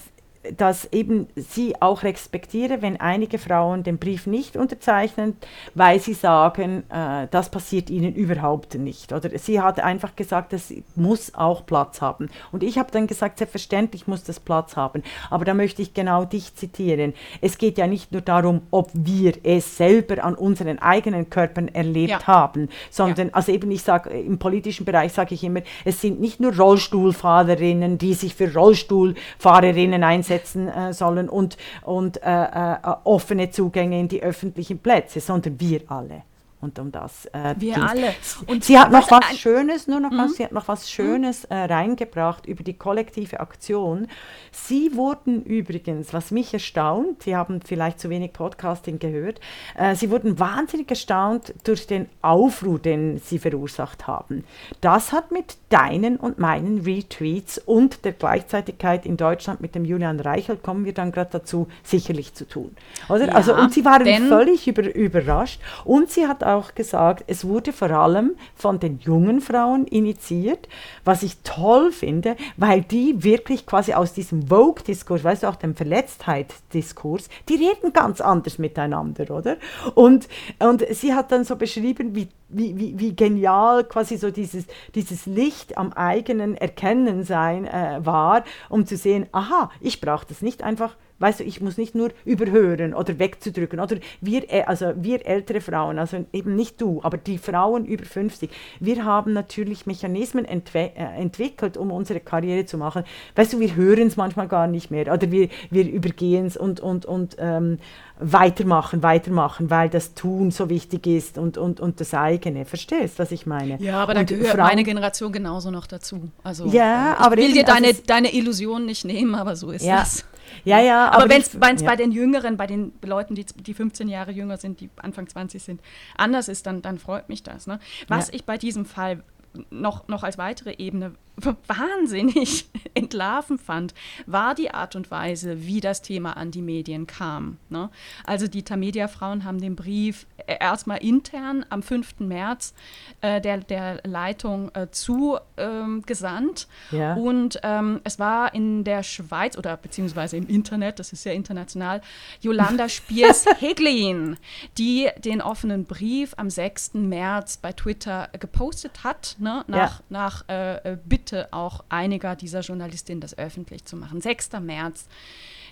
S3: dass eben sie auch respektiere, wenn einige Frauen den Brief nicht unterzeichnen, weil sie sagen, äh, das passiert ihnen überhaupt nicht. Oder sie hat einfach gesagt, das muss auch Platz haben. Und ich habe dann gesagt, selbstverständlich muss das Platz haben. Aber da möchte ich genau dich zitieren. Es geht ja nicht nur darum, ob wir es selber an unseren eigenen Körpern erlebt ja. haben, sondern, ja. also eben ich sage, im politischen Bereich sage ich immer, es sind nicht nur Rollstuhlfahrerinnen, die sich für Rollstuhlfahrerinnen einsetzen, setzen äh, sollen und, und äh, äh, offene Zugänge in die öffentlichen Plätze, sondern wir alle und um das.
S2: Äh, wir ging's. alle.
S3: Und sie hat noch was Schönes, nur noch mhm. was, sie hat noch was Schönes äh, reingebracht über die kollektive Aktion. Sie wurden übrigens, was mich erstaunt, Sie haben vielleicht zu wenig Podcasting gehört, äh, sie wurden wahnsinnig erstaunt durch den Aufruhr, den sie verursacht haben. Das hat mit deinen und meinen Retweets und der Gleichzeitigkeit in Deutschland mit dem Julian Reichelt, kommen wir dann gerade dazu, sicherlich zu tun. Oder? Ja, also, und sie waren völlig über, überrascht und sie hat auch gesagt, es wurde vor allem von den jungen Frauen initiiert, was ich toll finde, weil die wirklich quasi aus diesem Vogue-Diskurs, weißt du, auch dem Verletztheitsdiskurs, die reden ganz anders miteinander, oder? Und, und sie hat dann so beschrieben, wie wie, wie, wie, genial quasi so dieses, dieses Licht am eigenen Erkennen sein äh, war, um zu sehen, aha, ich brauche das nicht einfach Weißt du, ich muss nicht nur überhören oder wegzudrücken. Oder wir, äh, also wir ältere Frauen, also eben nicht du, aber die Frauen über 50, wir haben natürlich Mechanismen äh, entwickelt, um unsere Karriere zu machen. Weißt du, wir hören es manchmal gar nicht mehr oder wir, wir übergehen es und, und, und ähm, weitermachen, weitermachen, weil das Tun so wichtig ist und, und, und das eigene. Verstehst du, was ich meine?
S2: Ja, aber da gehört Frauen, meine Generation genauso noch dazu. Also,
S3: ja,
S2: ich
S3: aber
S2: will dir deine, also deine Illusion nicht nehmen, aber so ist
S3: ja.
S2: es.
S3: Ja, ja.
S2: Aber, aber wenn es ja. bei den Jüngeren, bei den Leuten, die, die 15 Jahre jünger sind, die Anfang 20 sind, anders ist, dann, dann freut mich das. Ne? Was ja. ich bei diesem Fall noch, noch als weitere Ebene wahnsinnig entlarven fand, war die Art und Weise, wie das Thema an die Medien kam. Ne? Also die Tamedia-Frauen haben den Brief äh, erstmal intern am 5. März äh, der, der Leitung äh, zugesandt. Ähm, ja. Und ähm, es war in der Schweiz oder beziehungsweise im Internet, das ist ja international, Jolanda Spiers-Heglin, die den offenen Brief am 6. März bei Twitter gepostet hat, ne? nach, ja. nach äh, Bitte Bitte auch einiger dieser Journalistinnen, das öffentlich zu machen. 6. März.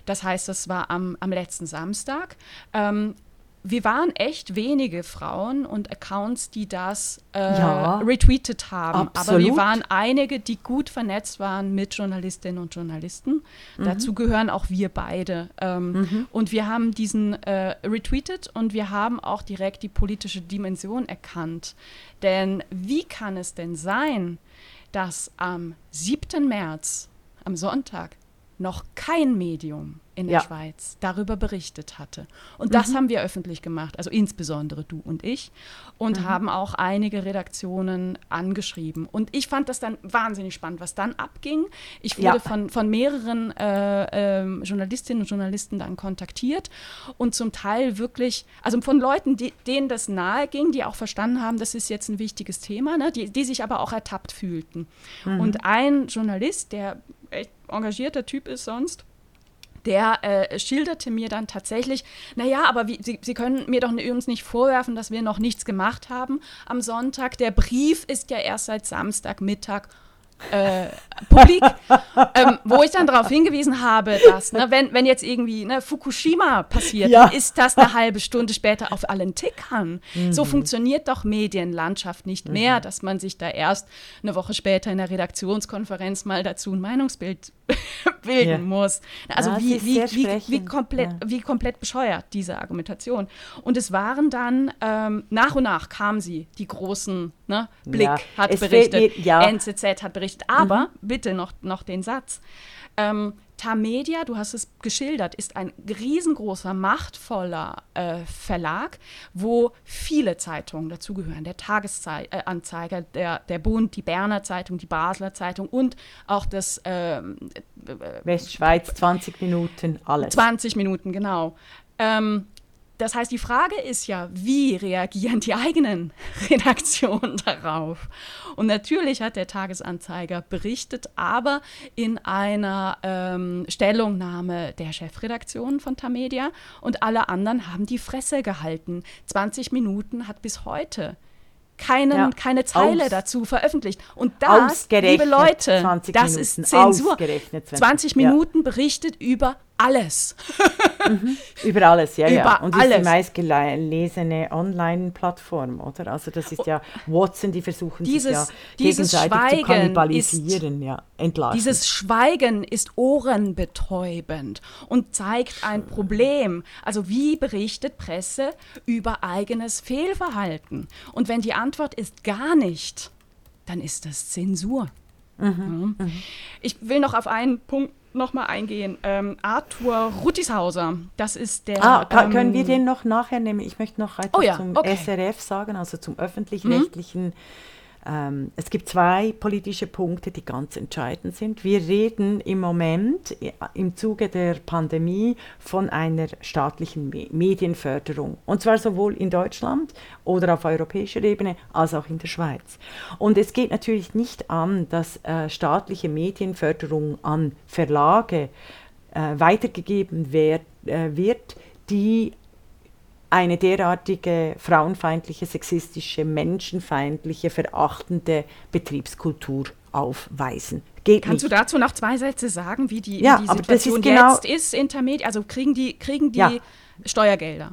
S2: Das heißt, das war am, am letzten Samstag. Ähm, wir waren echt wenige Frauen und Accounts, die das äh, ja, retweetet haben. Absolut. Aber wir waren einige, die gut vernetzt waren mit Journalistinnen und Journalisten. Mhm. Dazu gehören auch wir beide. Ähm, mhm. Und wir haben diesen äh, retweetet und wir haben auch direkt die politische Dimension erkannt. Denn wie kann es denn sein, dass am 7. März, am Sonntag, noch kein Medium in der ja. Schweiz darüber berichtet hatte. Und mhm. das haben wir öffentlich gemacht, also insbesondere du und ich, und mhm. haben auch einige Redaktionen angeschrieben. Und ich fand das dann wahnsinnig spannend, was dann abging. Ich wurde ja. von, von mehreren äh, äh, Journalistinnen und Journalisten dann kontaktiert und zum Teil wirklich, also von Leuten, die, denen das nahe ging, die auch verstanden haben, das ist jetzt ein wichtiges Thema, ne, die, die sich aber auch ertappt fühlten. Mhm. Und ein Journalist, der engagierter Typ ist sonst, der äh, schilderte mir dann tatsächlich, naja, aber wie, Sie, Sie können mir doch uns nicht vorwerfen, dass wir noch nichts gemacht haben am Sonntag. Der Brief ist ja erst seit Samstagmittag äh, publik, ähm, wo ich dann darauf hingewiesen habe, dass, ne, wenn, wenn jetzt irgendwie ne, Fukushima passiert, ja. dann ist das eine halbe Stunde später auf allen Tickern. Mhm. So funktioniert doch Medienlandschaft nicht mhm. mehr, dass man sich da erst eine Woche später in der Redaktionskonferenz mal dazu ein Meinungsbild bilden
S3: Ja.
S2: muss. Also
S3: Ja,
S2: wie, wie, wie, wie, komplett,
S3: ja.
S2: wie komplett bescheuert diese Argumentation. Und es waren dann, ähm, nach und nach kamen sie, die großen, ne? Blick hat
S3: es fehlt
S2: berichtet.
S3: Mhm.
S2: NZZ hat berichtet. Aber bitte noch, noch den Satz. Ähm, Tamedia, du hast es geschildert, ist ein riesengroßer, machtvoller äh, Verlag, wo viele Zeitungen dazugehören. Der Tagesanzeiger, der, der Bund, die Berner Zeitung, die Basler Zeitung und auch das ähm,
S3: Westschweiz, 20 Minuten, alles.
S2: 20 Minuten, genau. Ähm, das heißt, die Frage ist ja, wie reagieren die eigenen Redaktionen darauf? Und natürlich hat der Tagesanzeiger berichtet, aber in einer ähm, Stellungnahme der Chefredaktion von Tamedia und alle anderen haben die Fresse gehalten. 20 Minuten hat bis heute keinen,
S3: Ja,
S2: keine Zeile
S3: aus-
S2: dazu veröffentlicht. Und das, liebe Leute,
S3: 20
S2: das ist Zensur.
S3: ausgerechnet 20,
S2: 20
S3: ja.
S2: Minuten berichtet über alles.
S3: Über alles, ja, ja.
S2: Über
S3: Und ist die
S2: alles.
S3: meistgelesene Online-Plattform, oder? Also das ist ja Watson, die versuchen
S2: Dieses-
S3: sich ja
S2: dieses
S3: gegenseitig zu
S2: Schweigen
S3: kannibalisieren, ja, entlarven.
S2: Dieses Schweigen ist ohrenbetäubend und zeigt ein Problem. Also wie berichtet Presse über eigenes Fehlverhalten? Und wenn die Antwort ist gar nicht, dann ist das Zensur.
S3: Mhm,
S2: Ja. Ich will noch auf einen Punkt nochmal eingehen. Ähm, Arthur Ruttishauser, das ist der.
S3: Ah, ka- können
S2: ähm,
S3: wir den noch nachher nehmen? Ich möchte noch etwas
S2: Oh ja,
S3: zum
S2: okay.
S3: SRF sagen, also zum öffentlich-rechtlichen. Ähm, es gibt zwei politische Punkte, die ganz entscheidend sind. Wir reden im Moment i- im Zuge der Pandemie von einer staatlichen Me Medienförderung. Und zwar sowohl in Deutschland oder auf europäischer Ebene als auch in der Schweiz. Und es geht natürlich nicht an, dass äh, staatliche Medienförderung an Verlage äh, weitergegeben wer, äh, wird, die eine derartige frauenfeindliche, sexistische, menschenfeindliche, verachtende Betriebskultur aufweisen. Geht
S2: Kannst
S3: nicht.
S2: du dazu noch zwei Sätze sagen, wie die,
S3: Ja,
S2: wie die
S3: aber das ist
S2: Situation
S3: genau-
S2: jetzt ist, Intermedi? Also kriegen die, kriegen die
S3: Ja.
S2: Steuergelder?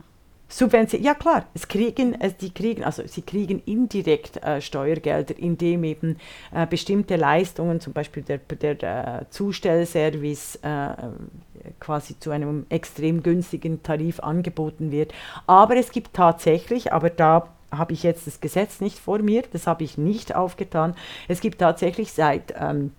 S3: Subvention, ja klar, es kriegen, äh, die kriegen, also sie kriegen indirekt äh, Steuergelder, indem eben äh, bestimmte Leistungen, zum Beispiel der, der äh, Zustellservice, äh, quasi zu einem extrem günstigen Tarif angeboten wird. Aber es gibt tatsächlich, aber da habe ich jetzt das Gesetz nicht vor mir, das habe ich nicht aufgetan, es gibt tatsächlich seit ähm,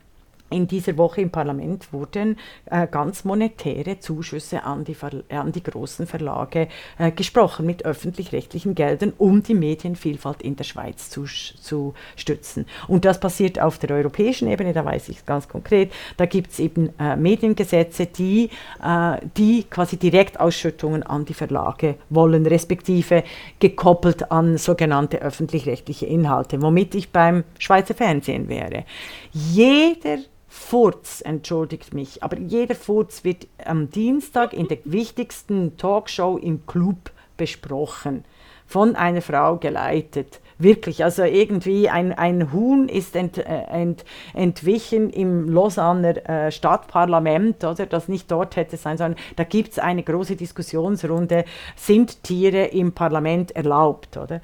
S3: in dieser Woche im Parlament wurden äh, ganz monetäre Zuschüsse an die, an die großen Verlage äh, gesprochen mit öffentlich-rechtlichen Geldern, um die Medienvielfalt in der Schweiz zu, zu stützen. Und das passiert auf der europäischen Ebene, da weiß ich es ganz konkret. Da gibt es eben äh, Mediengesetze, die, äh, die quasi Direktausschüttungen an die Verlage wollen, respektive gekoppelt an sogenannte öffentlich-rechtliche Inhalte, womit ich beim Schweizer Fernsehen wäre. Jeder Furz, entschuldigt mich, aber jeder Furz wird am Dienstag in der wichtigsten Talkshow im Club besprochen, von einer Frau geleitet. Wirklich, also irgendwie ein, ein Huhn ist ent, äh, ent, entwichen im Lausanner äh, Stadtparlament, oder, das nicht dort hätte sein sollen. Da gibt es eine große Diskussionsrunde, sind Tiere im Parlament erlaubt, oder?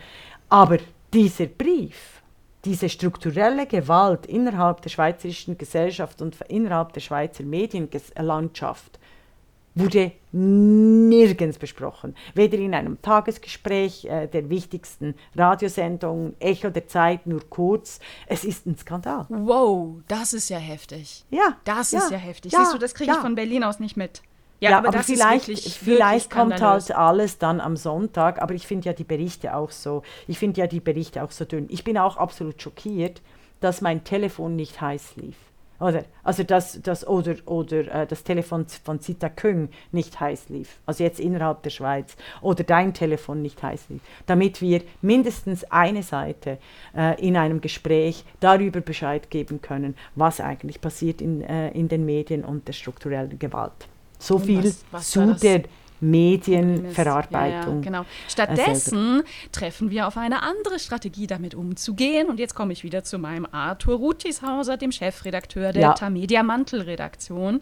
S3: Aber dieser Brief, diese strukturelle Gewalt innerhalb der schweizerischen Gesellschaft und innerhalb der Schweizer Medienlandschaft wurde nirgends besprochen. Weder in einem Tagesgespräch äh, der wichtigsten Radiosendung, Echo der Zeit, nur kurz. Es ist ein Skandal.
S2: Wow, das ist ja heftig.
S3: Ja.
S2: Das
S3: ja,
S2: ist ja heftig.
S3: ja,
S2: Siehst du, das kriege ich
S3: ja.
S2: von Berlin aus nicht mit.
S3: Ja, aber,
S2: das
S3: vielleicht,
S2: wirklich,
S3: vielleicht
S2: wirklich
S3: kommt halt alles dann am Sonntag, aber ich finde ja die Berichte auch so, ich finde ja die Berichte auch so dünn. Ich bin auch absolut schockiert, dass mein Telefon nicht heiß lief. Oder, also das, das, oder, oder äh, das Telefon von Zita Küng nicht heiß lief, also jetzt innerhalb der Schweiz, oder dein Telefon nicht heiß lief, damit wir mindestens eine Seite äh, in einem Gespräch darüber Bescheid geben können, was eigentlich passiert in, äh, in den Medien und der strukturellen Gewalt. So viel
S2: was- was
S3: Medienverarbeitung. Ja, ja,
S2: genau. Stattdessen treffen wir auf eine andere Strategie, damit umzugehen. Und jetzt komme ich wieder zu meinem Arthur Rutishauser, dem Chefredakteur der ja. Tamedia Mantel-Redaktion,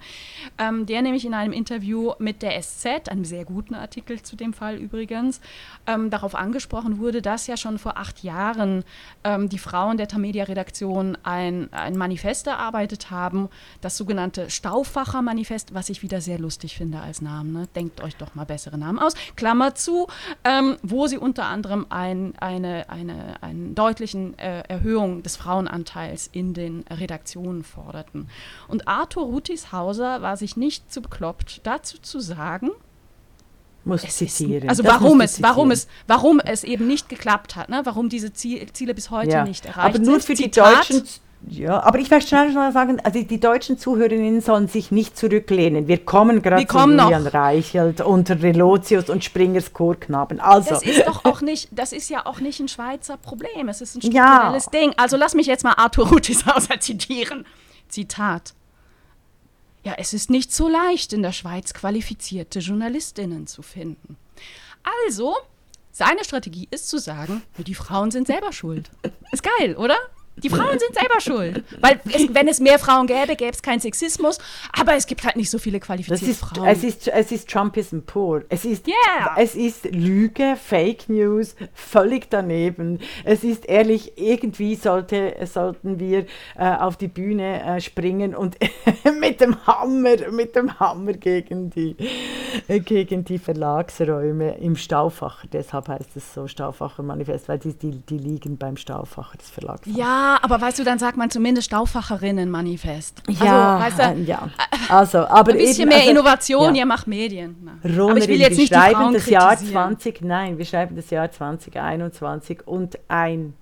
S2: ähm, der nämlich in einem Interview mit der SZ, einem sehr guten Artikel zu dem Fall übrigens, ähm, darauf angesprochen wurde, dass ja schon vor acht Jahren ähm, die Frauen der Tamedia-Redaktion ein, ein Manifest erarbeitet haben, das sogenannte Stauffacher-Manifest, was ich wieder sehr lustig finde als Namen. Ne? Denkt euch doch mal bessere Namen aus. Klammer zu, ähm, wo sie unter anderem ein, eine, eine, eine deutlichen äh, Erhöhung des Frauenanteils in den Redaktionen forderten. Und Arthur Rutishauser war sich nicht zu bekloppt, dazu zu sagen,
S3: muss zitieren.
S2: Ist, also warum es, warum es, warum es eben nicht geklappt hat, ne? warum diese Ziele bis heute ja. nicht erreicht
S3: sind. Aber nur für die Deutschen ja, aber ich möchte schnell mal sagen, also die deutschen Zuhörerinnen sollen sich nicht zurücklehnen. Wir kommen gerade zu Julian. Reichelt und Relotius und Springers Chorknaben. Also.
S2: Das ist doch auch nicht, das ist ja auch nicht ein Schweizer Problem. Es ist ein strukturelles ja. Ding. Also lass mich jetzt mal Arthur Rutishauser zitieren. Zitat. Ja, es ist nicht so leicht, in der Schweiz qualifizierte Journalistinnen zu finden. Also, seine Strategie ist zu sagen, die Frauen sind selber schuld. Ist geil, oder? Die Frauen sind selber schuld. Weil es, wenn es mehr Frauen gäbe, gäbe es keinen Sexismus. Aber es gibt halt nicht so viele qualifizierte
S3: ist,
S2: Frauen.
S3: Es ist, es ist Trumpism pur. Es ist, yeah. es ist Lüge, Fake News, völlig daneben. Es ist ehrlich, irgendwie sollte, sollten wir äh, auf die Bühne äh, springen und mit dem Hammer, mit dem Hammer gegen die, äh, gegen die Verlagsräume im Stauffacher. Deshalb heißt es so Stauffacher Manifest, weil die, die, die liegen beim Stauffacher des Verlags.
S2: Ja, aber weißt du, dann sagt man zumindest Stauffacherinnen-Manifest.
S3: Ja, also, weißt du, ja. Also, aber
S2: ein bisschen eben, mehr also, Innovation, ja. ihr macht Medien.
S3: Na. aber ich will jetzt wir nicht schreiben das Jahr 20, nein, wir schreiben das Jahr 2021 und ein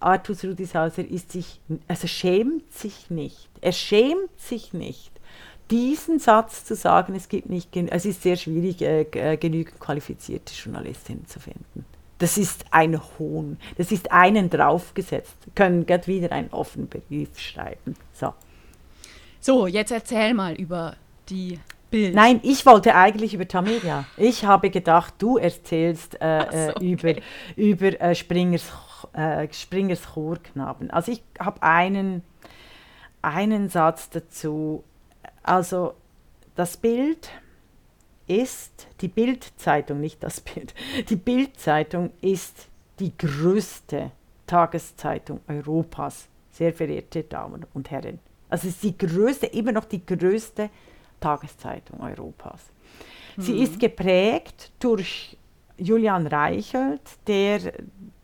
S3: Artus Rudishauser ist sich, also schämt sich nicht. Er schämt sich nicht diesen Satz zu sagen, es gibt nicht, es ist sehr schwierig, äh, äh genügend qualifizierte Journalistinnen zu finden. Das ist ein Hohn. Das ist einen draufgesetzt. Können gerade wieder einen offenen Brief schreiben. So.
S2: So, jetzt erzähl mal über die Bild.
S3: Nein, ich wollte eigentlich über Tamedia. Ich habe gedacht, du erzählst äh, so, äh, okay. über, über äh, Springers, äh, Springers Chorknaben. Also ich habe einen, einen Satz dazu. Also das Bild ist die Bildzeitung, nicht das Bild, die Bildzeitung ist die größte Tageszeitung Europas, sehr verehrte Damen und Herren. Also es ist die größte, immer noch die größte Tageszeitung Europas. Mhm. Sie ist geprägt durch Julian Reichelt, der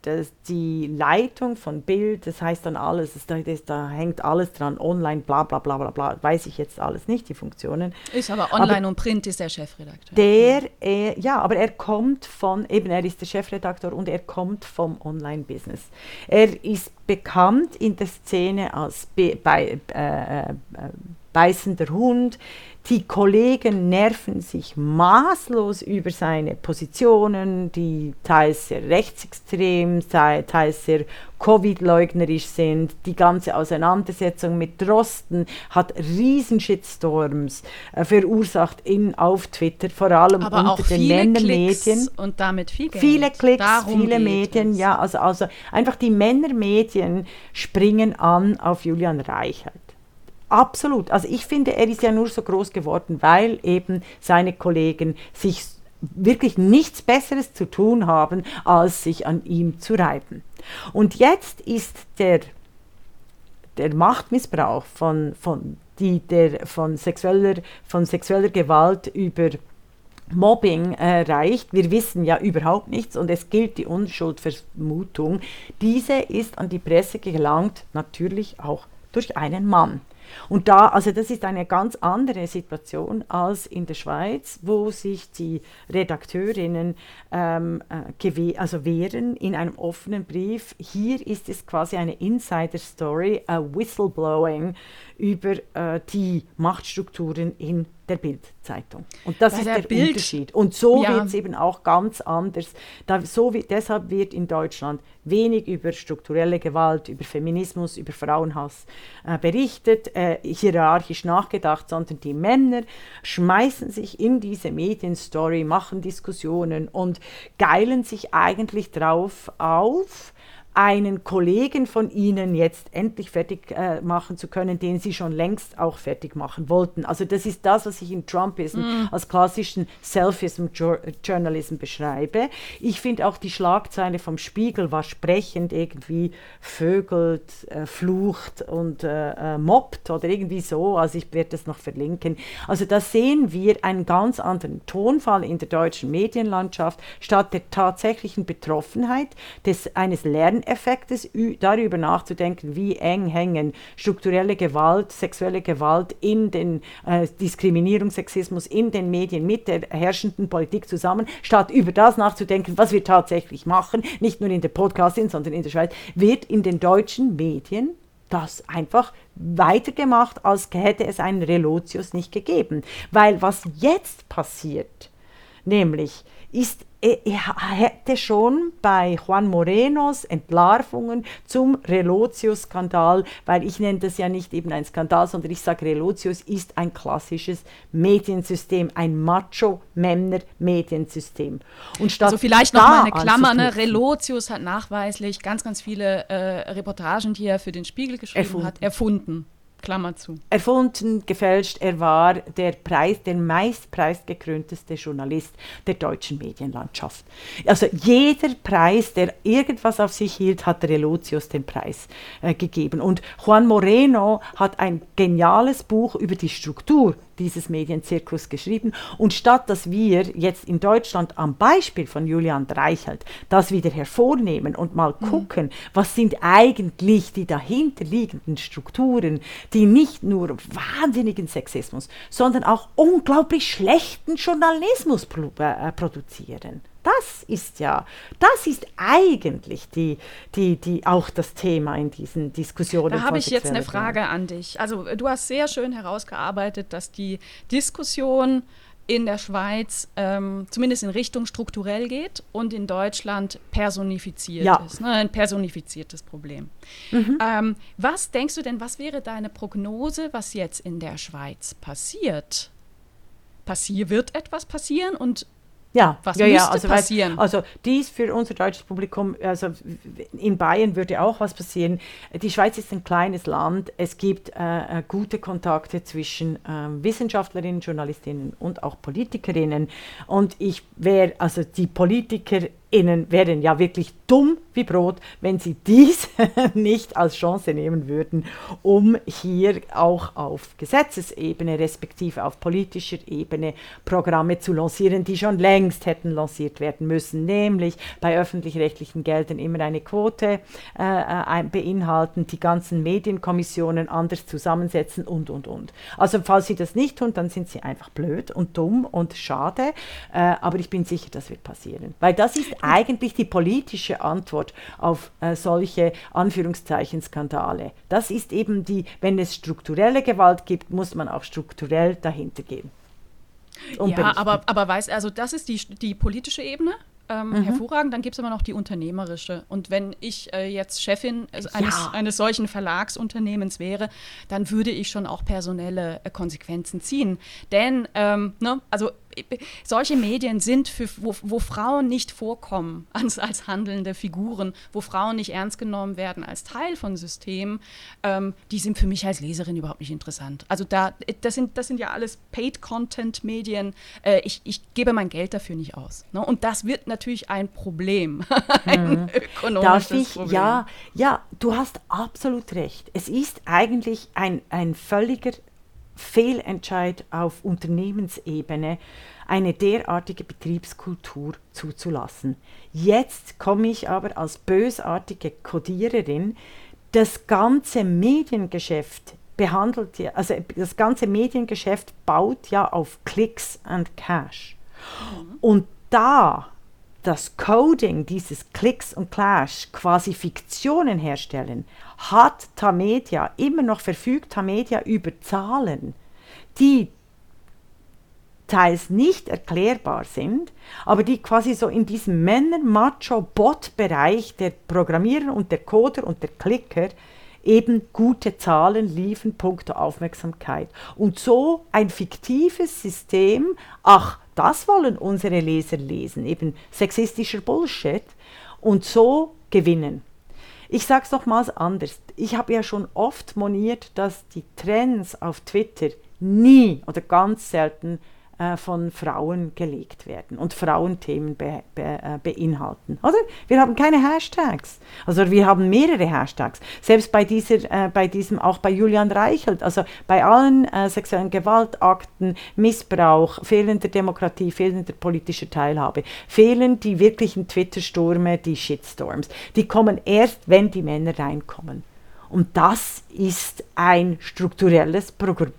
S3: das, die Leitung von Bild, das heißt dann alles, das, das, da hängt alles dran, online, bla bla bla bla bla, weiß ich jetzt alles nicht, die Funktionen.
S2: Ist aber online aber und Print ist der Chefredakteur.
S3: Der, er, ja, aber er kommt von, eben er ist der Chefredakteur und er kommt vom Online-Business. Er ist bekannt in der Szene als be, bei, äh, äh, beißender Hund, die Kollegen nerven sich maßlos über seine Positionen, die teils sehr rechtsextrem, teils sehr Covid-leugnerisch sind. Die ganze Auseinandersetzung mit Drosten hat riesen Shitstorms äh, verursacht in, auf Twitter, vor allem
S2: Aber
S3: unter den Männermedien.
S2: Und damit viel Geld.
S3: Viele Klicks, Darum viele Medien, es. ja, also, also einfach die Männermedien springen an auf Julian Reichert. Absolut. Also ich finde, er ist ja nur so groß geworden, weil eben seine Kollegen sich wirklich nichts Besseres zu tun haben, als sich an ihm zu reiben. Und jetzt ist der, der Machtmissbrauch von, von, die, der, von, sexueller, von sexueller Gewalt über Mobbing erreicht. Wir wissen ja überhaupt nichts und es gilt die Unschuldvermutung. Diese ist an die Presse gelangt, natürlich auch durch einen Mann. Und da, also das ist eine ganz andere Situation als in der Schweiz, wo sich die Redakteurinnen ähm, äh, also wehren in einem offenen Brief. Hier ist es quasi eine Insider-Story, a Whistleblowing über äh, die Machtstrukturen in der Bildzeitung. Und das Bei ist der, der Bild, Unterschied. Und so ja. wird es eben auch ganz anders. Da, so wie, deshalb wird in Deutschland wenig über strukturelle Gewalt, über Feminismus, über Frauenhass äh, berichtet, äh, hierarchisch nachgedacht, sondern die Männer schmeißen sich in diese Medienstory, machen Diskussionen und geilen sich eigentlich drauf auf, einen Kollegen von Ihnen jetzt endlich fertig äh, machen zu können, den Sie schon längst auch fertig machen wollten. Also das ist das, was ich in Trumpism mm. als klassischen Selfism-Journalism beschreibe. Ich finde auch die Schlagzeile vom Spiegel war sprechend, irgendwie vögelt, äh, flucht und äh, äh mobbt oder irgendwie so. Also ich werde das noch verlinken. Also da sehen wir einen ganz anderen Tonfall in der deutschen Medienlandschaft statt der tatsächlichen Betroffenheit des, eines Lernens Lerneffektes, darüber nachzudenken, wie eng hängen strukturelle Gewalt, sexuelle Gewalt in den äh, Diskriminierung, Sexismus in den Medien mit der herrschenden Politik zusammen, statt über das nachzudenken, was wir tatsächlich machen, nicht nur in der Podcasting, sondern in der Schweiz, wird in den deutschen Medien das einfach weitergemacht, als hätte es einen Relotius nicht gegeben. Weil was jetzt passiert, nämlich ist er hätte schon bei Juan Morenos Entlarvungen zum Relotius-Skandal, weil ich nenne das ja nicht eben ein Skandal, sondern ich sage, Relotius ist ein klassisches Mediensystem, ein Macho-Männer-Mediensystem.
S2: also vielleicht noch mal eine Klammer, ne? Relotius hat nachweislich ganz, ganz viele äh, Reportagen, die er für den Spiegel geschrieben erfunden. hat, erfunden. Klammer zu.
S3: Erfunden, gefälscht, er war der, Preis, der meist preisgekrönteste Journalist der deutschen Medienlandschaft. Also jeder Preis, der irgendwas auf sich hielt, hat Relotius den Preis äh, gegeben. Und Juan Moreno hat ein geniales Buch über die Struktur dieses Medienzirkus geschrieben. Und statt dass wir jetzt in Deutschland am Beispiel von Julian Reichelt das wieder hervornehmen und mal mhm. gucken, was sind eigentlich die dahinterliegenden Strukturen, die nicht nur wahnsinnigen Sexismus, sondern auch unglaublich schlechten Journalismus äh, produzieren. Das ist ja, das ist eigentlich die, die, die auch das Thema in diesen Diskussionen.
S2: Da habe ich jetzt eine Frage an dich. Also du hast sehr schön herausgearbeitet, dass die Diskussion in der Schweiz ähm, zumindest in Richtung strukturell geht und in Deutschland personifiziert ja. ist. Ne? Ein personifiziertes Problem. Mhm. Ähm, was denkst du denn, was wäre deine Prognose, was jetzt in der Schweiz passiert? Passier, wird etwas passieren und
S3: ja, was ja, müsste ja, also passieren? Weil, also dies für unser deutsches Publikum, also in Bayern würde auch was passieren. Die Schweiz ist ein kleines Land. Es gibt äh, äh gute Kontakte zwischen äh, Wissenschaftlerinnen, Journalistinnen und auch Politikerinnen. Und ich wäre, also die Politiker Ihnen wären ja wirklich dumm wie Brot, wenn Sie dies nicht als Chance nehmen würden, um hier auch auf Gesetzesebene, respektive auf politischer Ebene Programme zu lancieren, die schon längst hätten lanciert werden müssen, nämlich bei öffentlich-rechtlichen Geldern immer eine Quote äh, beinhalten, die ganzen Medienkommissionen anders zusammensetzen und, und, und. Also falls Sie das nicht tun, dann sind Sie einfach blöd und dumm und schade, äh, aber ich bin sicher, das wird passieren, weil das ist eigentlich die politische Antwort auf äh, solche Anführungszeichen Skandale. Das ist eben die, wenn es strukturelle Gewalt gibt, muss man auch strukturell dahinter gehen.
S2: Ja, aber, aber weiß, also das ist die, die politische Ebene ähm, mhm. hervorragend. Dann gibt es aber noch die unternehmerische. Und wenn ich äh, jetzt Chefin eines, ja. eines solchen Verlagsunternehmens wäre, dann würde ich schon auch personelle äh, Konsequenzen ziehen. Denn, ähm, ne, also solche Medien sind, für, wo, wo Frauen nicht vorkommen als, als, handelnde Figuren, wo Frauen nicht ernst genommen werden als Teil von Systemen, ähm, die sind für mich als Leserin überhaupt nicht interessant. Also da, das sind, das sind ja alles Paid-Content-Medien. Äh, ich, ich gebe mein Geld dafür nicht aus. Ne? Und das wird natürlich ein Problem, ein
S3: mhm. ökonomisches Darf ich? Problem. Ja, ja, du hast absolut recht. Es ist eigentlich ein, ein völliger Fehlentscheid auf Unternehmensebene, eine derartige Betriebskultur zuzulassen. Jetzt komme ich aber als bösartige Kodiererin, das ganze Mediengeschäft behandelt ja, also das ganze Mediengeschäft baut ja auf Klicks and Cash. Mhm. Und da das Coding dieses Klicks und Clash quasi Fiktionen herstellen, hat Tamedia immer noch verfügt Tamedia über Zahlen, die teils nicht erklärbar sind, aber die quasi so in diesem Männer-Macho-Bot-Bereich der Programmierer und der Coder und der Klicker eben gute Zahlen liefern, punkto Aufmerksamkeit. Und so ein fiktives System, ach, das wollen unsere Leser lesen, eben sexistischer Bullshit, und so gewinnen. Ich sage es nochmals anders. Ich habe ja schon oft moniert, dass die Trends auf Twitter nie oder ganz selten äh, von Frauen gelegt werden und Frauenthemen be, be, äh, beinhalten. Oder? Wir haben keine Hashtags. Also wir haben mehrere Hashtags. Selbst bei, dieser, äh, bei diesem, auch bei Julian Reichelt, also bei allen äh, sexuellen Gewaltakten, Missbrauch, fehlender Demokratie, fehlender politischer Teilhabe, fehlen die wirklichen Twitter-Stürme, die Shitstorms. Die kommen erst, wenn die Männer reinkommen. Und das ist ein strukturelles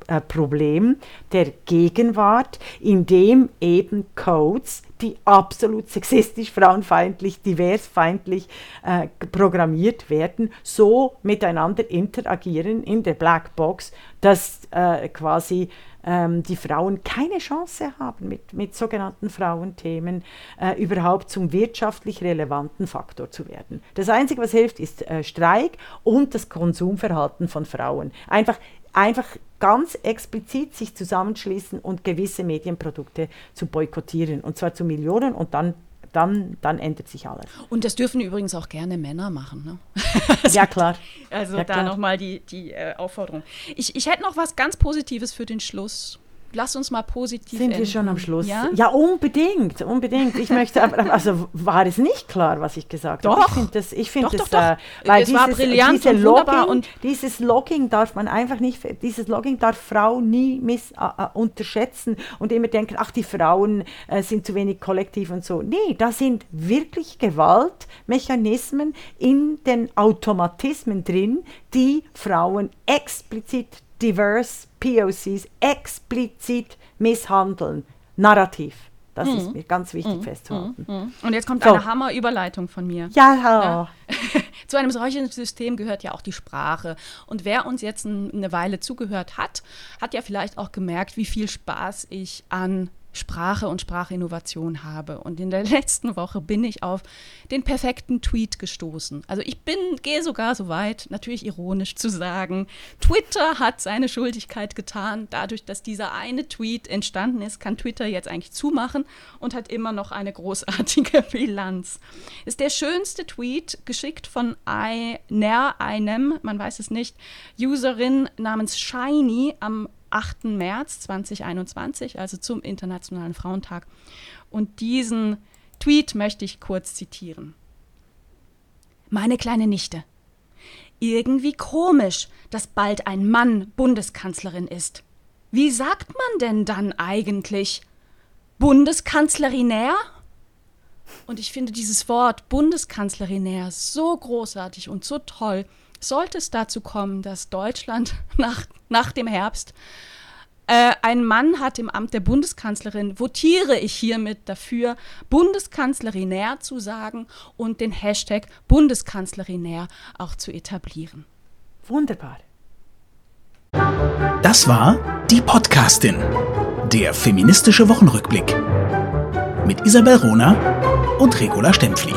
S3: äh, Problem der Gegenwart, in dem eben Codes, die absolut sexistisch, frauenfeindlich, diversfeindlich äh, programmiert werden, so miteinander interagieren in der Blackbox, dass äh, quasi ähm, die Frauen keine Chance haben, mit, mit sogenannten Frauenthemen äh, überhaupt zum wirtschaftlich relevanten Faktor zu werden. Das Einzige, was hilft, ist äh, Streik und das Konsumverhalten von Frauen. Einfach einfach ganz explizit sich zusammenschließen und gewisse Medienprodukte zu boykottieren. Und zwar zu Millionen und dann dann, dann ändert sich alles.
S2: Und das dürfen übrigens auch gerne Männer machen. Ne?
S3: ja, klar.
S2: Also
S3: ja,
S2: da nochmal die, die äh, Aufforderung. Ich, ich hätte noch was ganz Positives für den Schluss lass uns mal positiv
S3: Sind enden. wir schon am Schluss? Ja, ja unbedingt, unbedingt. Ich möchte, also war es nicht klar, was ich gesagt
S2: doch.
S3: habe. Ich finde das, ich finde
S2: das,
S3: doch,
S2: doch. Äh,
S3: weil
S2: es
S3: dieses,
S2: war brillant
S3: diese
S2: und
S3: Logging,
S2: und
S3: dieses Logging darf man einfach nicht, dieses Logging darf Frau nie miss, äh, unterschätzen und immer denken, ach, die Frauen äh, sind zu wenig kollektiv und so. Nee, da sind wirklich Gewaltmechanismen in den Automatismen drin, die Frauen explizit diverse POCs explizit misshandeln. Narrativ. Das mhm. ist mir ganz wichtig mhm. festzuhalten.
S2: Mhm. Und jetzt kommt so. eine Hammerüberleitung von mir.
S3: Ja, ja.
S2: Zu einem solchen System gehört ja auch die Sprache. Und wer uns jetzt eine Weile zugehört hat, hat ja vielleicht auch gemerkt, wie viel Spaß ich an Sprache und Sprachinnovation habe. Und in der letzten Woche bin ich auf den perfekten Tweet gestoßen. Also ich bin, gehe sogar so weit, natürlich ironisch zu sagen, Twitter hat seine Schuldigkeit getan. Dadurch, dass dieser eine Tweet entstanden ist, kann Twitter jetzt eigentlich zumachen und hat immer noch eine großartige Bilanz. Ist der schönste Tweet geschickt von einer, einem, man weiß es nicht, Userin namens Shiny am 8. März 2021, also zum Internationalen Frauentag. Und diesen Tweet möchte ich kurz zitieren. Meine kleine Nichte. Irgendwie komisch, dass bald ein Mann Bundeskanzlerin ist. Wie sagt man denn dann eigentlich? Bundeskanzlerinär? Und ich finde dieses Wort Bundeskanzlerinär so großartig und so toll. Sollte es dazu kommen, dass Deutschland nach, nach dem Herbst äh, ein Mann hat im Amt der Bundeskanzlerin, votiere ich hiermit dafür, Bundeskanzlerinär zu sagen und den Hashtag Bundeskanzlerinär auch zu etablieren.
S3: Wunderbar.
S1: Das war die Podcastin, der feministische Wochenrückblick mit Isabel Rona und Regula Stempfli.